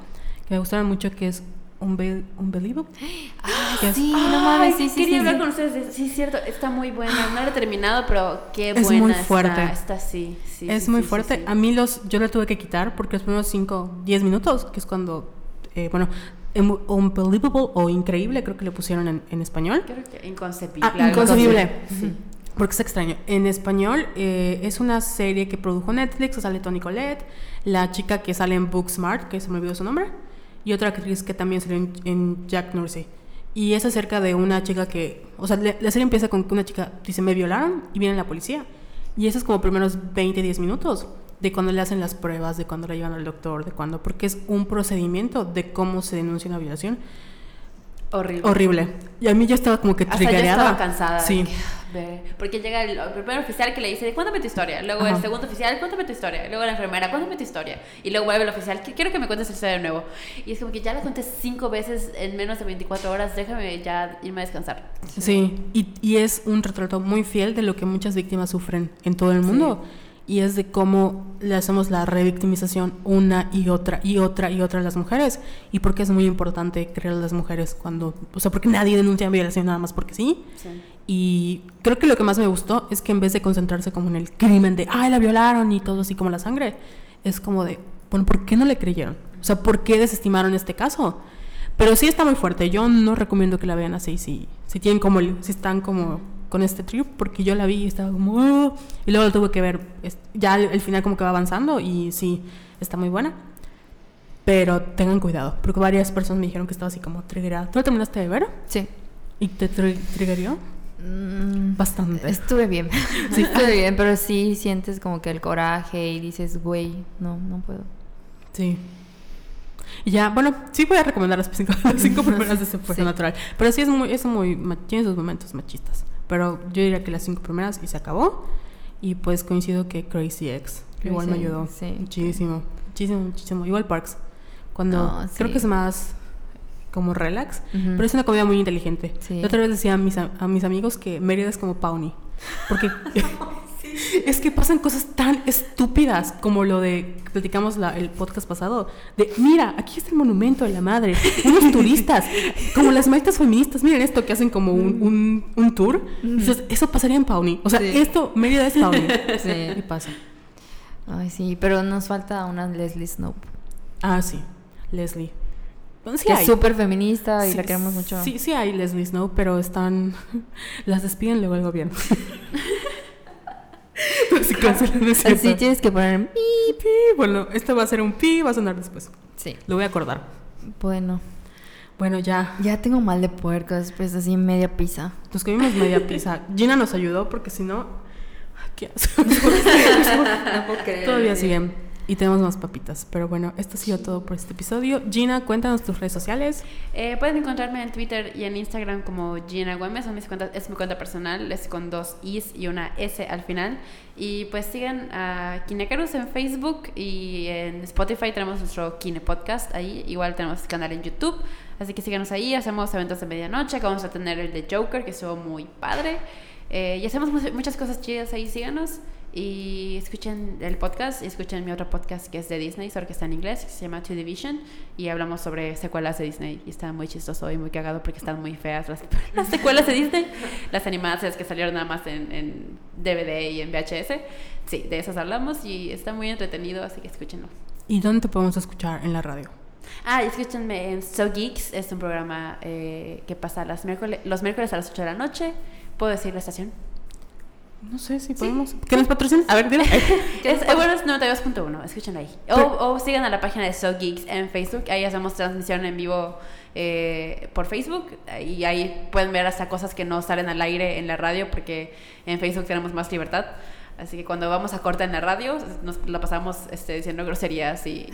que me gustaron mucho, que es Unbe- Unbelievable. que es- Sí, no mames, sí, sí, quería sí, hablar sí. con ustedes. de- Sí, es cierto, está muy buena. No la he terminado, pero qué Es buena muy está. fuerte. Está, sí, sí. es sí, muy fuerte. sí. A mí los, yo la tuve que quitar porque los primeros 5, 10 minutos, que es cuando, eh, bueno, Unbelievable o Increíble, creo que le pusieron en, en español. Creo que inconcebible. Ah, inconcebible. Sí. Porque es extraño. En español eh, es una serie que produjo Netflix, sale Toni Collette, la chica que sale en Booksmart, que se me olvidó su nombre, y otra actriz que también salió en, en Jack Nursey. Y es acerca de una chica que, o sea, le- la serie empieza con que una chica dice, me violaron y viene la policía. Y eso es como primeros 20, 10 minutos de cuando le hacen las pruebas, de cuando la llevan al doctor, de cuando, porque es un procedimiento de cómo se denuncia una violación. Horrible. Horrible. Y a mí ya estaba como que Hasta yo triggereada. estaba cansada. Sí. Porque llega el, el primer oficial que le dice, cuéntame tu historia. Luego Ajá. el segundo oficial, cuéntame tu historia. Luego la enfermera, cuéntame tu historia. Y luego vuelve el oficial, "Qu- quiero que me cuentes la historia de nuevo. Y es como que ya la conté cinco veces en menos de 24 horas, déjame ya irme a descansar. Sí, y, y es un retrato muy fiel de lo que muchas víctimas sufren en todo el mundo. Y es de cómo le hacemos la revictimización una y otra y otra y otra a las mujeres. Y porque es muy importante creer a las mujeres cuando... O sea, porque nadie denuncia violación nada más porque sí. Sí. Y creo que lo que más me gustó es que en vez de concentrarse como en el crimen de, ay, la violaron y todo así como la sangre, es como de, bueno, ¿por qué no le creyeron? O sea, ¿por qué desestimaron este caso? Pero sí está muy fuerte. Yo no recomiendo que la vean así, si, si tienen como, el- si están como con este trip, porque yo la vi y estaba como, "Ah", y luego la tuve que ver, ya el, final como que va avanzando y sí, está muy buena. Pero tengan cuidado, porque varias personas me dijeron que estaba así como triggerada. ¿Tú la terminaste de ver? Sí. ¿Y te tri- triggerió? Mm, Bastante. Estuve bien. Sí, estuve bien, pero sí sientes como que el coraje y dices, güey, no, no puedo. Sí. Y ya, bueno, sí voy a recomendar las cinco, las cinco primeras de Sí. Supernatural. Pero sí es muy, es muy, tiene sus momentos machistas. Pero yo diría que las cinco primeras y se acabó. Y pues coincido que Crazy Ex igual me Crazy, ayudó sí. muchísimo, muchísimo, muchísimo. Igual Parks. Cuando creo sí. que es más como relax, Ujú. pero es una comida muy inteligente. Sí. La otra vez decía a mis, a, a mis amigos que Mérida es como Pawnee. Porque es que pasan cosas tan estúpidas como lo de platicamos la- el podcast pasado. De, mira, aquí está el monumento de la madre. Unos turistas, como las malditas feministas, miren esto que hacen como un, un, un tour. Dices, eso pasaría en Pawnee. O sea, Sí. esto, Mérida es Pawnee. Sí. Y pasa. Ay, sí, pero nos falta una Leslie Snope. Ah, sí. Leslie. Sí que hay. es súper feminista y Sí, la queremos mucho. Sí, sí hay Leslie Snow, pero están... Las despiden luego el gobierno. Pues sí, cancelan, ¿no es Así tienes que poner... Pi, pi. Bueno, esto va a ser un pi, va a sonar después. Sí. Lo voy a acordar. Bueno, Bueno, ya. ya tengo mal de puerco después así media pizza. Nos comimos media pizza. Gina nos ayudó porque si no... ¿Qué asco. Todavía siguen. Y tenemos más papitas. Pero bueno, esto ha sido todo por este episodio. Gina, cuéntanos tus redes sociales. Eh, pueden encontrarme en Twitter y en Instagram como Gina Gómez, son mis cuentas, es mi cuenta personal, es con dos Is y una S al final. Y pues sigan a Kinecarus en Facebook y en Spotify tenemos nuestro Kine Podcast ahí, igual tenemos canal en YouTube, así que síganos ahí, hacemos eventos de medianoche, que vamos a tener el de Joker, que estuvo muy padre. Eh, y hacemos mu- muchas cosas chidas ahí, síganos. Y escuchen el podcast y escuchen mi otro podcast que es de Disney, solo que está en inglés, que se llama Two Division. Y hablamos sobre secuelas de Disney. Y está muy chistoso y muy cagado porque están muy feas las, las secuelas de Disney. Las animadas que salieron nada más en, en DVD y en VHS. Sí, de esas hablamos y está muy entretenido, así que escúchenlo. ¿Y dónde te podemos escuchar en la radio? Ah, escúchenme en So Geeks, es un programa eh, que pasa las miércoles, los miércoles a las 8 de la noche. ¿Puedo decir la estación? No sé si podemos... ¿Que nos patrocinen? A ver, dile. Es, eh, bueno, es 92.1, escúchenlo ahí. O, o sigan a la página de So Geeks en Facebook, ahí hacemos transmisión en vivo eh, por Facebook y ahí pueden ver hasta cosas que no salen al aire en la radio porque en Facebook tenemos más libertad. Así que cuando vamos a corte en la radio, nos la pasamos este, diciendo groserías y,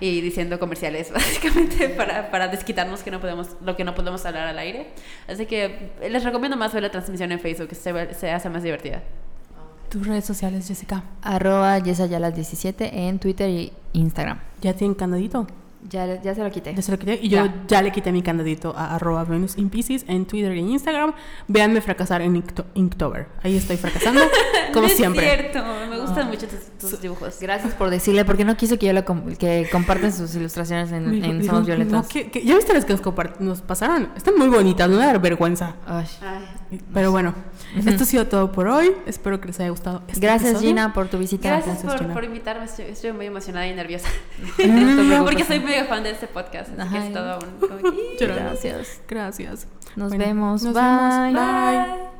y, y diciendo comerciales, básicamente, para, para desquitarnos que no podemos, lo que no podemos hablar al aire. Así que les recomiendo más ver la transmisión en Facebook, que se, se hace más divertida. Tus redes sociales, Jessica. Arroba yesayalas17 en Twitter y Instagram. ¿Ya tienen candadito? Ya, ya se lo quité. Ya se lo quité. Y yo Ya. ya, le quité mi candadito a arroba Venus in Pisces en Twitter y en Instagram. Véanme fracasar en Inkto- Inktober. Ahí estoy fracasando, como No es siempre. cierto, me gustan mucho tus, tus dibujos. Gracias por decirle, porque no quiso que yo lo com- que compartan sus ilustraciones en, Dijo- en dijo, Somos Violetas. no, ¿qué- qué? ¿Ya viste las que nos, nos pasaron? Están muy bonitas, no me da vergüenza. Ay. Ay, Pero bueno, esto ha sido todo por hoy. Espero que les haya gustado. Este Gracias episodio. Gina por tu visita. Gracias Gracias, por, por invitarme, estoy, estoy muy emocionada y nerviosa. No. Porque soy mega fan de este podcast, así que Ajá. es todo un... que-. Gracias. Gracias. Nos Bueno, vemos. nos Bye. vemos. Bye.